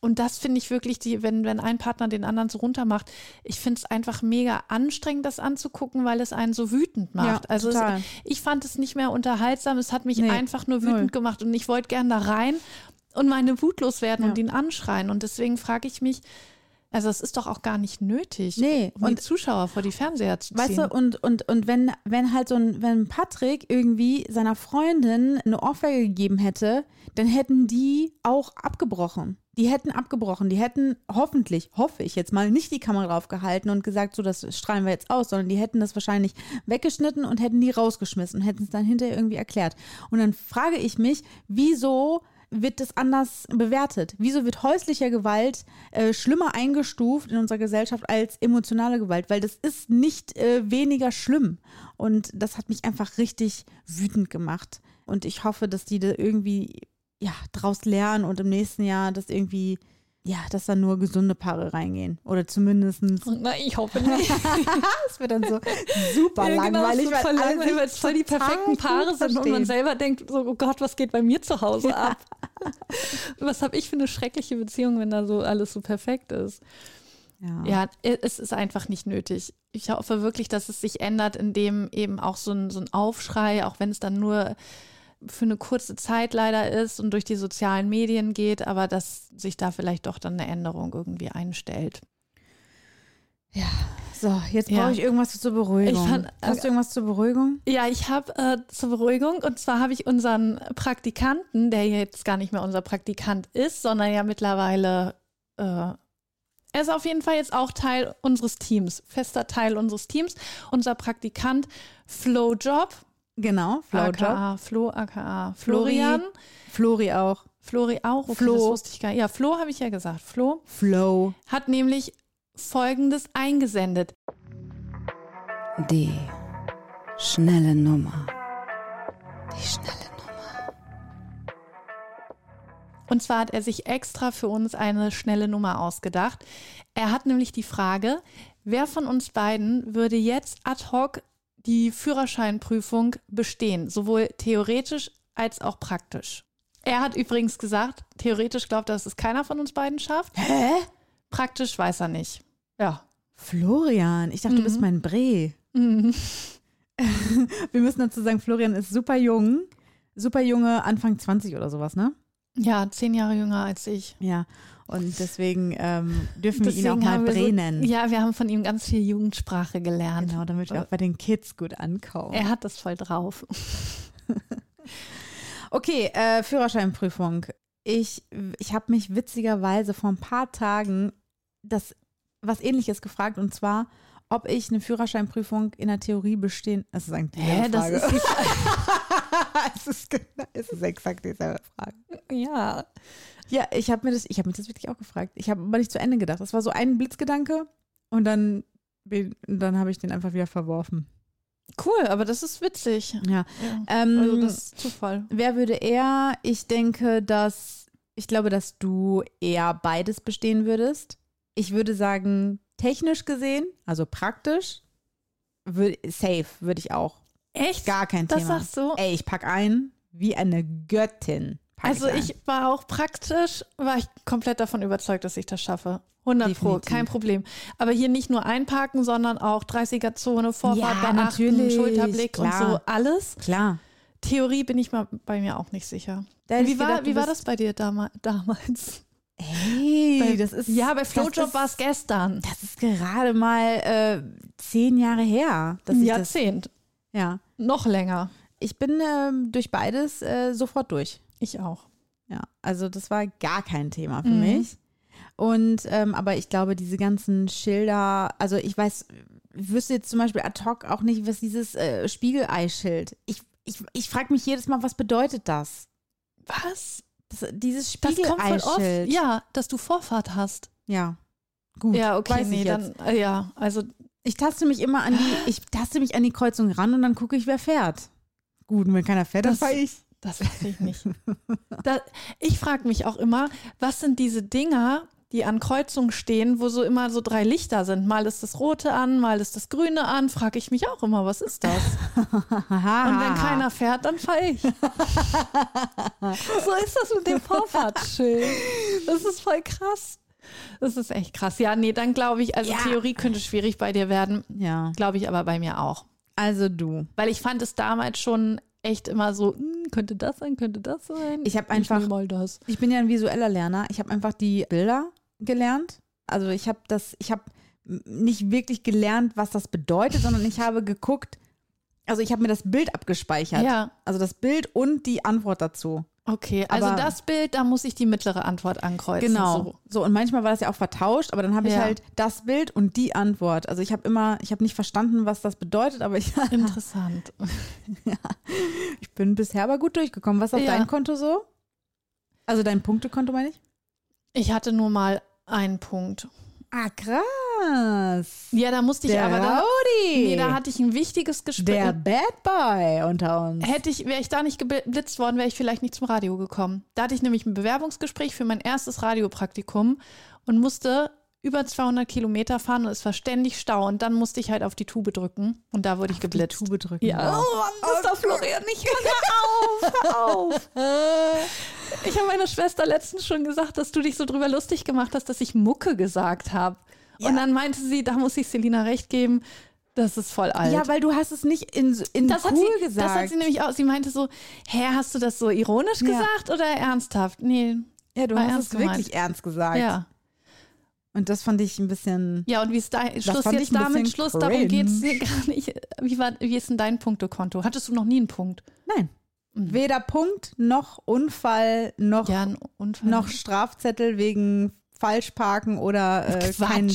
Und das finde ich wirklich, die, wenn, wenn ein Partner den anderen so runter macht, ich finde es einfach mega anstrengend, das anzugucken, weil es einen so wütend macht.
Ja,
also es, ich fand es nicht mehr unterhaltsam, es hat mich
Nee,
einfach nur wütend
null.
gemacht und ich wollte gern da rein und meine Wut loswerden
Ja.
und ihn anschreien. Und deswegen frage ich mich, Also es ist doch auch gar nicht nötig,
Nee,
um die
und-
Zuschauer vor die Fernseher zu
Weißt
ziehen.
du, und, und, und wenn, wenn halt so ein, wenn Patrick irgendwie seiner Freundin eine Ohrfeige gegeben hätte, dann hätten die auch abgebrochen. Die hätten abgebrochen. Die hätten hoffentlich, hoffe ich jetzt mal, nicht die Kamera drauf gehalten und gesagt, so, das strahlen wir jetzt aus, sondern die hätten das wahrscheinlich weggeschnitten und hätten die rausgeschmissen und hätten es dann hinterher irgendwie erklärt. Und dann frage ich mich, wieso wird das anders bewertet? Wieso wird häusliche Gewalt äh, schlimmer eingestuft in unserer Gesellschaft als emotionale Gewalt? Weil das ist nicht äh, weniger schlimm. Und das hat mich einfach richtig wütend gemacht. Und ich hoffe, dass die da irgendwie ja, draus lernen und im nächsten Jahr das irgendwie, ja, dass da nur gesunde Paare reingehen. Oder zumindest
Na, ich hoffe nicht.
das wird dann so super
Ja, genau,
langweilig,
es wird voll
alle
weil voll die perfekten Paare sind und man selber denkt, so, oh Gott, was geht bei mir zu Hause ab? was habe ich für eine schreckliche Beziehung, wenn da so alles so perfekt ist?
Ja.
Ja, es ist einfach nicht nötig. Ich hoffe wirklich, dass es sich ändert, indem eben auch so ein, so ein Aufschrei, auch wenn es dann nur für eine kurze Zeit leider ist und durch die sozialen Medien geht, aber dass sich da vielleicht doch dann eine Änderung irgendwie einstellt.
So, jetzt
Ja.
brauche ich irgendwas zur Beruhigung.
Fand-
Hast du irgendwas zur Beruhigung?
Ja, ich habe äh, zur Beruhigung und zwar habe ich unseren Praktikanten, der jetzt gar nicht mehr unser Praktikant ist, sondern ja mittlerweile, äh, er ist auf jeden Fall jetzt auch Teil unseres Teams, fester Teil unseres Teams. Unser Praktikant Flowjob,
Genau, Flowjob.
aka Flo, aka
Flori.
Florian.
Flori auch.
Flori auch, okay,
Flo.
das wusste ich gar nicht. Ja, Flo habe ich ja gesagt. Flo
Flow.
hat nämlich Folgendes eingesendet.
Die schnelle Nummer. Die schnelle Nummer.
Und zwar hat er sich extra für uns eine schnelle Nummer ausgedacht. Er hat nämlich die Frage, wer von uns beiden würde jetzt ad hoc die Führerscheinprüfung bestehen, sowohl theoretisch als auch praktisch. Er hat übrigens gesagt, theoretisch glaubt er, dass es keiner von uns beiden schafft.
Hä?
Praktisch weiß er nicht. Ja.
Florian, ich dachte, du bist mein Bre.
Mhm.
Wir müssen dazu sagen, Florian ist super jung. Super junge, Anfang 20 oder sowas, ne?
Ja, zehn Jahre jünger als ich.
Ja. Und deswegen ähm, dürfen wir ihn auch
Deswegen
mal Bre
so,
nennen.
Ja, wir haben von ihm ganz viel Jugendsprache gelernt.
Genau, damit wir auch bei den Kids gut ankommen.
Er hat das voll drauf.
Okay, äh, Führerscheinprüfung. Ich, ich habe mich witzigerweise vor ein paar Tagen das was ähnliches gefragt und zwar, ob ich eine Führerscheinprüfung in der Theorie bestehen. Das ist eigentlich
Hä, das
Frage.
ist die
es, ist, genau- es ist exakt dieselbe Frage.
Ja.
Ja, ich habe mir das, ich habe mir das wirklich auch gefragt. Ich habe aber nicht zu Ende gedacht. Das war so ein Blitzgedanke und dann, dann habe ich den einfach wieder verworfen.
Cool, aber das ist witzig.
Ja.
Ja.
Ähm,
Also das ist Zufall.
Wer würde eher? Ich denke, dass ich glaube, dass du eher beides bestehen würdest. Ich würde sagen, technisch gesehen, also praktisch, würd, safe würde ich auch.
Echt?
Gar kein
das
Thema.
sagst du?
Ey, ich pack ein wie eine Göttin.
Also
ein.
ich war auch praktisch, war ich komplett davon überzeugt, dass ich das schaffe. 100 Pro,
Definitiv.
kein Problem. Aber hier nicht nur einparken, sondern auch 30er-Zone, Vorfahrt
Ja,
beachten, Schulterblick
klar.
und so alles.
Klar.
Theorie bin ich mal bei mir auch nicht sicher. Wie,
ich
war,
gedacht,
wie war das bei dir dama damals?
Ey,
Bei-
das ist.
ja, bei
das
Flowjob war es gestern.
Das ist gerade mal äh, zehn Jahre her. Dass
Ein
ich das,
Jahrzehnt.
ja.
Noch länger.
Ich bin ähm, durch beides äh, sofort durch.
Ich auch.
Ja, also das war gar kein Thema für
Mhm.
mich. Und ähm, aber ich glaube, diese ganzen Schilder, also ich weiß, ich wüsste jetzt zum Beispiel ad hoc auch nicht, was dieses äh, Spiegelei-Schild. Ich, ich, ich frage mich jedes Mal, was bedeutet das?
Was?
das dieses
Das kommt voll oft.
Spiegelei-Schild.
Ja, dass du Vorfahrt hast.
Ja. Gut.
ja, okay, nee, dann, äh, ja, also
Ich taste mich immer an die, ich taste mich an die Kreuzung ran und dann gucke ich, wer fährt. Gut, und wenn keiner fährt, dann fahre ich.
Das weiß ich nicht. da, ich frage mich auch immer, was sind diese Dinger, die an Kreuzungen stehen, wo so immer so drei Lichter sind? Mal ist das rote an, mal ist das grüne an. Frage ich mich auch immer, was ist das? Und wenn keiner fährt, dann fahre ich. so ist das mit dem Vorfahrtsschild. Das ist voll krass. Das ist echt krass. Ja, nee, dann glaube ich, also
Ja.
Theorie könnte schwierig bei dir werden.
Ja,
Glaube ich aber bei mir auch.
also du.
Weil ich fand es damals schon echt immer so, hm, könnte das sein, könnte das sein.
Ich habe einfach-
nehme mal das.
Ich bin ja ein visueller Lerner. Ich habe einfach die Bilder gelernt also ich habe das, ich habe nicht wirklich gelernt, was das bedeutet, sondern ich habe geguckt, also ich habe mir das Bild abgespeichert.
Ja.
Also das Bild und die Antwort dazu.
Okay, also
Aber-
das Bild, da muss ich die mittlere Antwort ankreuzen.
Genau.
So.
So. und manchmal war das ja auch vertauscht, aber dann habe ich
Ja.
halt das Bild und die Antwort. Also ich habe immer, ich habe nicht verstanden, was das bedeutet, aber ich,
Interessant.
ich bin bisher aber gut durchgekommen. Was ist auf
Ja.
dein Konto so? Also dein Punktekonto meine ich?
Ich hatte nur mal einen Punkt.
Ah, krass.
Ja, da musste ich
Der
aber da,
Rowdy.
nee, da hatte ich ein wichtiges Gespräch.
Der Bad Boy unter uns.
Hätte ich, wäre ich da nicht geblitzt worden, wäre ich vielleicht nicht zum Radio gekommen. Da hatte ich nämlich ein Bewerbungsgespräch für mein erstes Radiopraktikum und musste über 200 Kilometer fahren und es war ständig Stau und dann musste ich halt auf die Tube drücken und da wurde ich geblitzt.
Tube drücken.
Ja. Oh Mann, das darf Florian nicht. Hör auf, hör auf. Ich habe meiner Schwester letztens schon gesagt, dass du dich so drüber lustig gemacht hast, dass ich Mucke gesagt habe. Und dann meinte sie, da muss ich Selina recht geben, das ist voll alt.
Ja, weil du hast es nicht in, in
das
cool
hat, sie,
gesagt.
das hat sie nämlich auch. Sie meinte so, hä, hast du das so ironisch
Ja.
gesagt oder ernsthaft? Nee.
ja, du hast es wirklich
gemeint.
ernst gesagt.
Ja.
Und das fand ich ein bisschen.
Ja, und wie ist dein Schluss jetzt damit? Schluss, darum
cringe.
geht es hier gar nicht. Wie, war, wie ist denn dein Punktekonto? Hattest du noch nie einen Punkt?
Nein. Weder Punkt noch Unfall noch,
Mhm. Ja, Unfall.
noch Strafzettel wegen Falschparken oder äh, kein,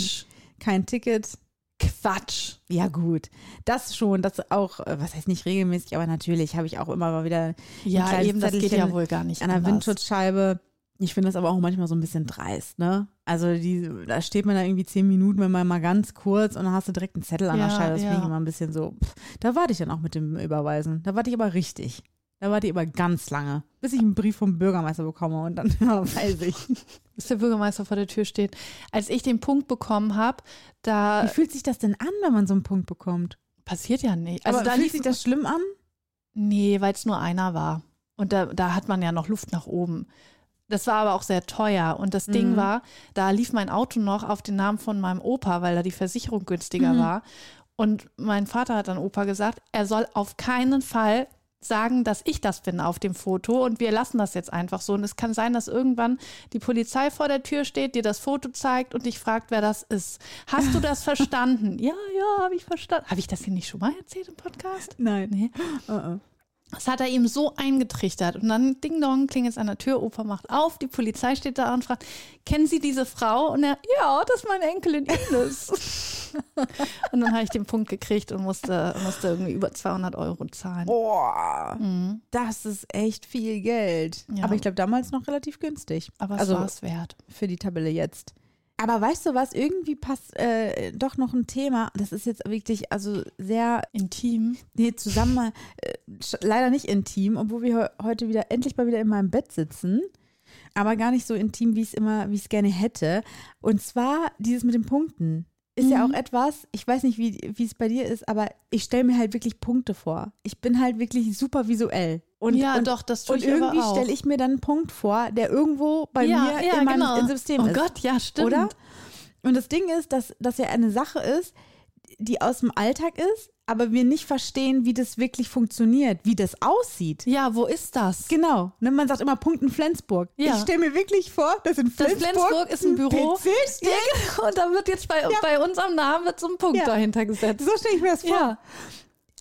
kein Ticket.
Quatsch.
Ja, gut. Das schon. Das auch, äh, was heißt nicht regelmäßig, aber natürlich habe ich auch immer mal wieder
Ja, eben, das geht ja wohl gar nicht
an der
anders.
Windschutzscheibe. Ich finde das aber auch manchmal so ein bisschen dreist, ne? Also die, da steht man da irgendwie zehn Minuten, wenn man mal ganz kurz und dann hast du direkt einen Zettel an der
Ja,
Scheibe. Das
ja.
finde ich immer ein bisschen so. Pff, da warte ich dann auch mit dem Überweisen. Da warte ich aber richtig. Da warte ich aber ganz lange, bis ich einen Brief vom Bürgermeister bekomme und dann weiß ich.
Bis der Bürgermeister vor der Tür steht. Als ich den Punkt bekommen habe, da
Wie fühlt sich das denn an, wenn man so einen Punkt bekommt?
passiert ja nicht. Also
aber
da
fühlt sich das schlimm an?
Nee, weil es nur einer war. Und da, da hat man ja noch Luft nach oben. Das war aber auch sehr teuer. Und das Ding war, da lief mein Auto noch auf den Namen von meinem Opa, weil da die Versicherung günstiger war. Und mein Vater hat dann Opa gesagt, er soll auf keinen Fall sagen, dass ich das bin auf dem Foto und wir lassen das jetzt einfach so. Und es kann sein, dass irgendwann die Polizei vor der Tür steht, dir das Foto zeigt und dich fragt, wer das ist. Hast du das verstanden? ja, ja, habe ich verstanden. Habe ich das hier nicht schon mal erzählt im Podcast?
Nein.
Nee.
Uh-uh.
Das hat er ihm so eingetrichtert. Und dann Ding Dong, klingelt es an der Tür, Opa macht auf, die Polizei steht da und fragt, kennen Sie diese Frau? Und er, ja, das ist meine Enkelin Ines. und dann habe ich den Punkt gekriegt und musste, musste irgendwie über 200 Euro zahlen.
Boah, das ist echt viel Geld.
Ja.
Aber ich glaube damals noch relativ günstig.
Aber es
also
war es wert.
für die Tabelle jetzt. Aber weißt du was, irgendwie passt äh, doch noch ein Thema, das ist jetzt wirklich also sehr
Intim.
nee, zusammen, äh, leider nicht intim, obwohl wir he- heute wieder endlich mal wieder in meinem Bett sitzen, aber gar nicht so intim, wie ich es immer, wie ich es gerne hätte. Und zwar dieses mit den Punkten. Ist ja auch etwas, ich weiß nicht, wie wie es bei dir ist, aber ich stelle mir halt wirklich Punkte vor. Ich bin halt wirklich super visuell. Und,
ja,
und,
doch, das tue
und
ich
irgendwie stelle ich mir dann einen Punkt vor, der irgendwo bei
ja,
mir
ja,
in meinem
genau.
System
oh
ist.
Gott, ja, stimmt.
Oder? Und das Ding ist, dass das ja eine Sache ist, die aus dem Alltag ist, aber wir nicht verstehen, wie das wirklich funktioniert, wie das aussieht.
Ja, wo ist das?
Genau. Ne, man sagt immer Punkt in Flensburg.
Ja.
Ich stelle mir wirklich vor, dass in
Das
Flensburg,
Flensburg ist ein Büro.
Steht.
Ja, genau. Und da wird jetzt bei, bei unserem Namen wird so ein Punkt
Ja.
dahinter gesetzt.
So stelle ich mir das vor.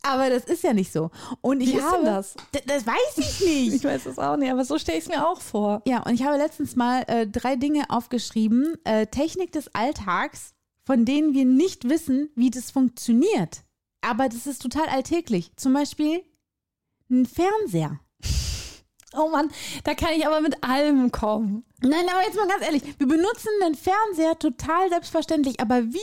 Aber das ist ja nicht so. Und ich
Wie ist denn
habe,
das?
D- Das weiß ich nicht.
Ich weiß es auch nicht, aber so stelle ich es mir auch vor.
Ja, und ich habe letztens mal äh, drei Dinge aufgeschrieben. Äh, Technik des Alltags, von denen wir nicht wissen, wie das funktioniert. Aber das ist total alltäglich. Zum Beispiel ein Fernseher.
Oh Mann, da kann ich aber mit allem kommen.
Nein, aber jetzt mal ganz ehrlich. Wir benutzen den Fernseher total selbstverständlich. Aber wie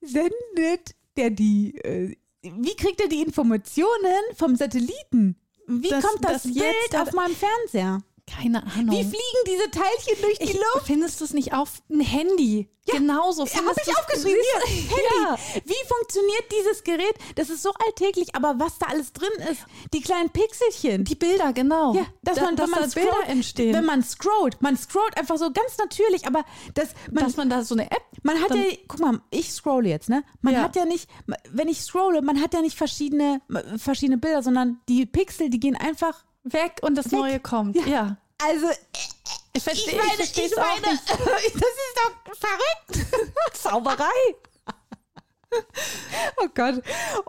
sendet der die, äh, wie kriegt er die Informationen vom Satelliten? Wie
Das-
kommt das,
das
Bild
jetzt-
auf meinem Fernseher?
Keine Ahnung.
Wie fliegen diese Teilchen durch die
ich,
Luft?
findest du es nicht auf ein Handy? Genauso.
Ja,
Findest
habe ich aufgeschrieben. Hier? Handy.
Ja.
Wie funktioniert dieses Gerät? Das ist so alltäglich, aber was da alles drin ist, die kleinen Pixelchen.
Die Bilder, genau.
ja, dass
Da-
man,
dass
man
da Bilder
scrollt,
entstehen.
Wenn man scrollt, man scrollt einfach so ganz natürlich, aber das, man,
dass man da so eine App.
man hat ja, guck mal, ich scrolle jetzt, ne? Man
Ja.
hat ja nicht, wenn ich scrolle, man hat ja nicht verschiedene, verschiedene Bilder, sondern die Pixel, die gehen einfach
weg und das
Weg.
Neue kommt.
Ja.
Ja.
Also, äh,
Ich verstehe
Ich meine,
ich verstehe
ich
es auch
meine,
nicht.
das ist doch verrückt. Zauberei. oh Gott.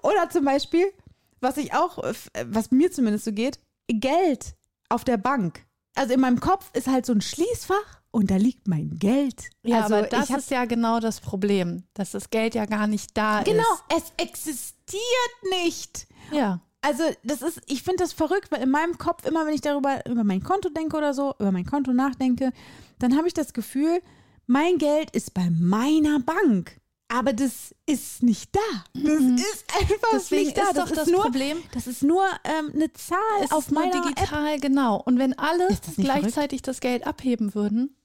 Oder zum Beispiel, was ich auch, äh, was mir zumindest so geht, Geld auf der Bank. Also in meinem Kopf ist halt so ein Schließfach und da liegt mein Geld.
Ja,
also
aber das ist ja genau das Problem, dass das Geld ja gar nicht da
genau,
ist.
es existiert nicht.
Ja.
Also, das ist, ich finde das verrückt, weil in meinem Kopf, immer wenn ich darüber, über mein Konto denke oder so, über mein Konto nachdenke, dann habe ich das Gefühl, mein Geld ist bei meiner Bank. Aber das ist nicht da. Das ist einfach
Mhm. Deswegen
nicht da.
ist
das
doch das
nur,
Problem-
Das ist nur ähm, eine Zahl
Es
auf
ist nur
meiner App.
digital, genau. Und wenn alle
Ist
gleichzeitig das Geld abheben würden,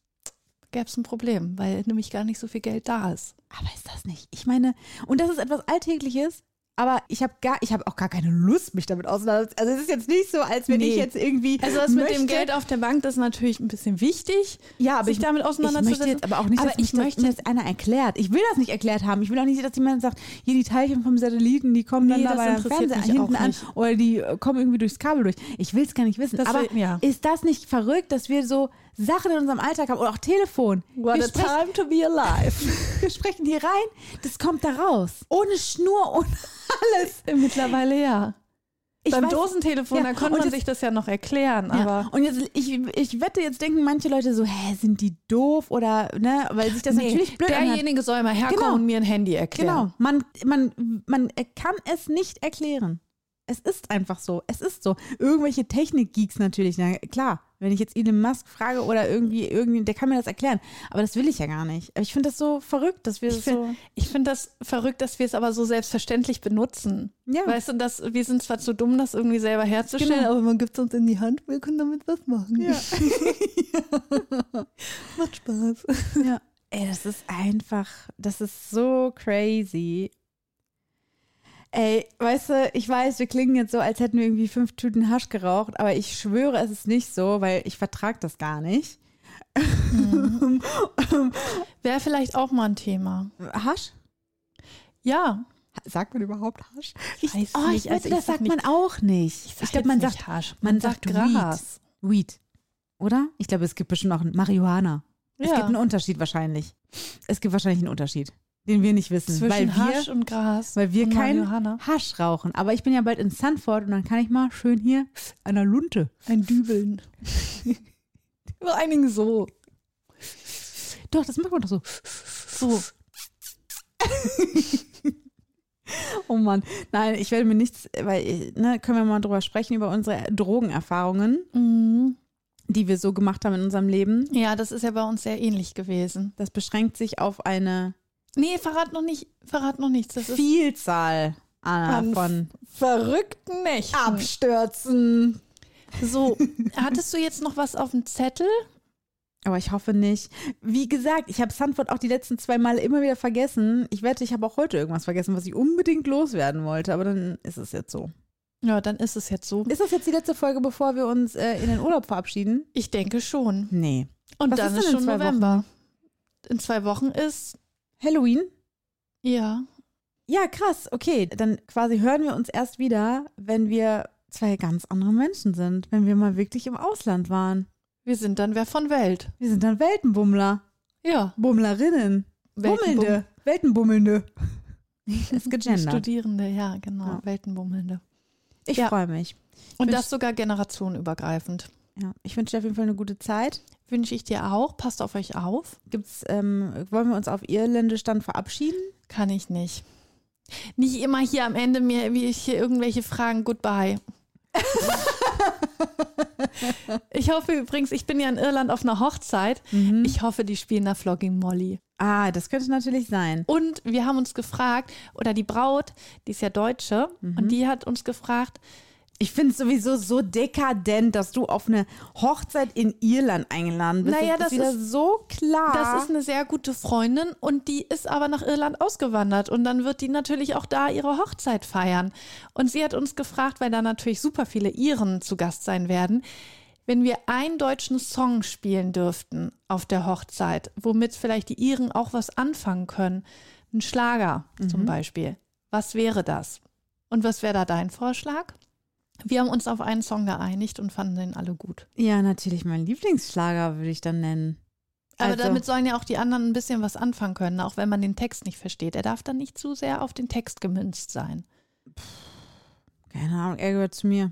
gäbe es ein Problem, weil nämlich gar nicht so viel Geld da ist.
Aber ist das nicht? Ich meine, und das ist etwas Alltägliches, aber ich habe gar, ich habe auch gar keine Lust, mich damit auseinanderzusetzen. Also es ist jetzt nicht so, als wenn
Nee.
ich jetzt irgendwie.
Also das mit dem
möchte-
Geld auf der Bank, das ist natürlich ein bisschen wichtig,
Ja, aber
sich
ich,
damit
ich
auseinanderzusetzen.
möchte jetzt aber auch nicht,
aber
dass
ich möchte
das, das einer erklärt. Ich will das nicht erklärt haben. Ich will auch nicht, dass jemand sagt, hier die Teilchen vom Satelliten, die kommen dann
Nee,
da
das
bei deinem
interessiert
Fernseher hinten an oder die äh, kommen irgendwie durchs Kabel durch. Ich will es gar nicht wissen.
Das
aber
will- ja.
ist das nicht verrückt, dass wir so Sachen in unserem Alltag haben oder auch Telefon? wir, sprechen,
to be alive.
wir sprechen hier rein, das kommt da raus. Ohne Schnur, ohne alles.
Mittlerweile ja.
Ich
Beim
weiß-
Dosentelefon,
Ja,
da konnte man
jetzt-
sich das ja noch erklären,
Ja.
aber
Und jetzt, ich, ich wette, jetzt denken manche Leute so, hä, sind die doof oder, ne, weil sich das
Nee,
natürlich blöd
derjenige soll mal herkommen
Genau.
und mir ein Handy erklären.
Genau, man, man, man kann es nicht erklären. Es ist einfach so. Es ist so. Irgendwelche Technik-Geeks natürlich, na klar. Wenn ich jetzt Elon Musk frage oder irgendwie, irgendwie, der kann mir das erklären. Aber das will ich ja gar nicht. Aber ich finde das so verrückt, dass wir
Ich
das
finde
so.
ich find das verrückt, dass wir es aber so selbstverständlich benutzen.
Ja.
Weißt du, dass, wir sind zwar zu dumm, das irgendwie selber herzustellen,
Genau.
aber man gibt es uns in die Hand, wir können damit was machen.
Ja.
Macht Spaß.
ja. Ey, das ist einfach, das ist so crazy. Ey, weißt du, ich weiß, wir klingen jetzt so, als hätten wir irgendwie fünf Tüten Hasch geraucht, aber ich schwöre, es ist nicht so, weil ich vertrage das gar nicht.
Wäre vielleicht auch mal ein Thema.
Hasch?
Ja.
Sagt man überhaupt Hasch?
Ich weiß
oh,
nicht,
ich
also
wette,
ich
das
sag
sagt
nicht-
man auch nicht. Ich,
sag
glaube, man
nicht
sagt
Hasch,
man,
man
sagt
sagt
Weed.
Gras.
Weed. Oder? Ich glaube, es gibt bestimmt auch Marihuana. Es
Ja.
gibt einen Unterschied wahrscheinlich. Es gibt wahrscheinlich einen Unterschied, den wir nicht wissen.
Zwischen
weil wir,
Hasch und Gras.
weil wir
und
kein
Marihuana.
Hasch rauchen. Aber ich bin ja bald in Sanford und dann kann ich mal schön hier der Lunte.
Ein Dübeln. Vor allen Dingen so.
Doch, das macht man doch so.
So.
Oh Mann. Nein, ich werde mir nichts, weil, ne, können wir mal drüber sprechen, über unsere Drogenerfahrungen,
Mhm.
die wir so gemacht haben in unserem Leben.
Ja, das ist ja bei uns sehr ähnlich gewesen.
Das beschränkt sich auf eine
Nee, verrat noch nicht, verrat noch nichts. Das
Vielzahl Anna,
An-
von
verrückten Nächten.
Abstürzen.
So, hattest du jetzt noch was auf dem Zettel?
Aber ich hoffe nicht. Wie gesagt, ich habe Sanford auch die letzten zwei Male immer wieder vergessen. Ich wette, ich habe auch heute irgendwas vergessen, was ich unbedingt loswerden wollte. Aber dann ist es jetzt so.
Ja, dann ist es jetzt so.
Ist das jetzt die letzte Folge, bevor wir uns äh, in den Urlaub verabschieden?
Ich denke schon.
Nee.
Und
Was
dann
ist
ist, schon November. In zwei Wochen ist,
Halloween?
ja.
Ja, krass. Okay, dann quasi hören wir uns erst wieder, wenn wir zwei ganz andere Menschen sind. Wenn wir mal wirklich im Ausland waren.
Wir sind dann wer von Welt.
Wir sind dann Weltenbummler.
Ja.
Bummlerinnen. Bummelnde. Weltenbummelnde. Ist gegendert.
Studierende, ja, genau.
Ja.
Weltenbummelnde.
Ich
Ja.
freue mich.
Und das sogar generationenübergreifend.
Ja, ich wünsche dir auf jeden Fall eine gute Zeit.
Wünsche ich dir auch. Passt auf euch auf.
Gibt's, ähm, wollen wir uns auf Irländisch dann verabschieden?
Kann ich nicht. Nicht immer hier am Ende mir wie ich hier irgendwelche Fragen. Goodbye. ich hoffe übrigens, ich bin ja in Irland auf einer Hochzeit. Ich hoffe, die spielen da Flogging Molly.
Ah, das könnte natürlich sein.
Und wir haben uns gefragt, oder die Braut, die ist ja Deutsche, und die hat uns gefragt,
Ich finde es sowieso so dekadent, dass du auf eine Hochzeit in Irland eingeladen bist.
Naja,
das,
das
ist wieder
ist-
so klar.
das ist eine sehr gute Freundin und die ist aber nach Irland ausgewandert und dann wird die natürlich auch da ihre Hochzeit feiern. Und sie hat uns gefragt, weil da natürlich super viele Iren zu Gast sein werden, wenn wir einen deutschen Song spielen dürften auf der Hochzeit, womit vielleicht die Iren auch was anfangen können, ein Schlager zum Beispiel, was wäre das? Und was wäre da dein Vorschlag? Wir haben uns auf einen Song geeinigt und fanden den alle gut.
Ja, natürlich mein Lieblingsschlager würde ich dann nennen.
Aber
Also-
damit sollen ja auch die anderen ein bisschen was anfangen können, auch wenn man den Text nicht versteht. Er darf dann nicht zu sehr auf den Text gemünzt sein.
Keine Ahnung, er gehört zu mir.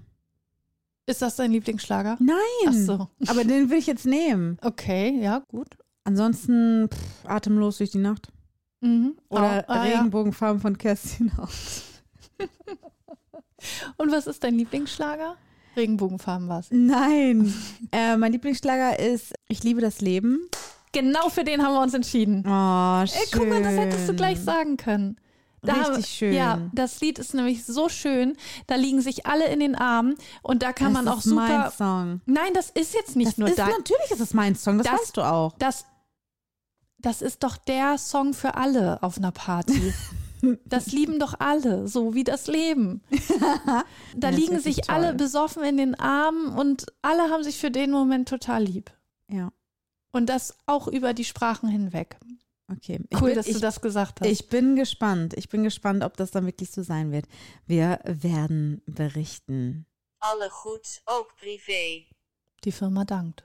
Ist das dein Lieblingsschlager?
Nein.
Ach so.
Aber den will ich jetzt nehmen.
Okay, ja, gut.
Ansonsten pff, atemlos durch die Nacht.
Mhm.
Oder
Ah, ah, ja.
Regenbogenfarben von Kerstin Haut.
Und was ist dein Lieblingsschlager? Regenbogenfarben war es.
Nein. äh, mein Lieblingsschlager ist Ich liebe das Leben.
Genau für den haben wir uns entschieden.
Oh, schön.
Ey, guck mal, das hättest du gleich sagen können.
Richtig schön.
Ja, das Lied ist nämlich so schön. Da liegen sich alle in den Armen und da kann
das
man auch
ist mein
super.
Song.
Nein, das ist jetzt nicht
Das
nur
ist,
dein.
natürlich ist es mein Song, das,
Das-
weißt du auch.
Das, das ist doch der Song für alle auf einer Party. Das lieben doch alle, so wie das Leben. Da
Das
liegen sich
toll.
alle besoffen in den Armen und alle haben sich für den Moment total lieb.
Ja,
Und das auch über die Sprachen hinweg.
okay.
Cool,
ich,
dass
bin,
du das gesagt hast.
Ich bin gespannt. Ich bin gespannt, ob das dann wirklich so sein wird. Wir werden berichten.
Alle goed, ook privé.
die Firma dankt.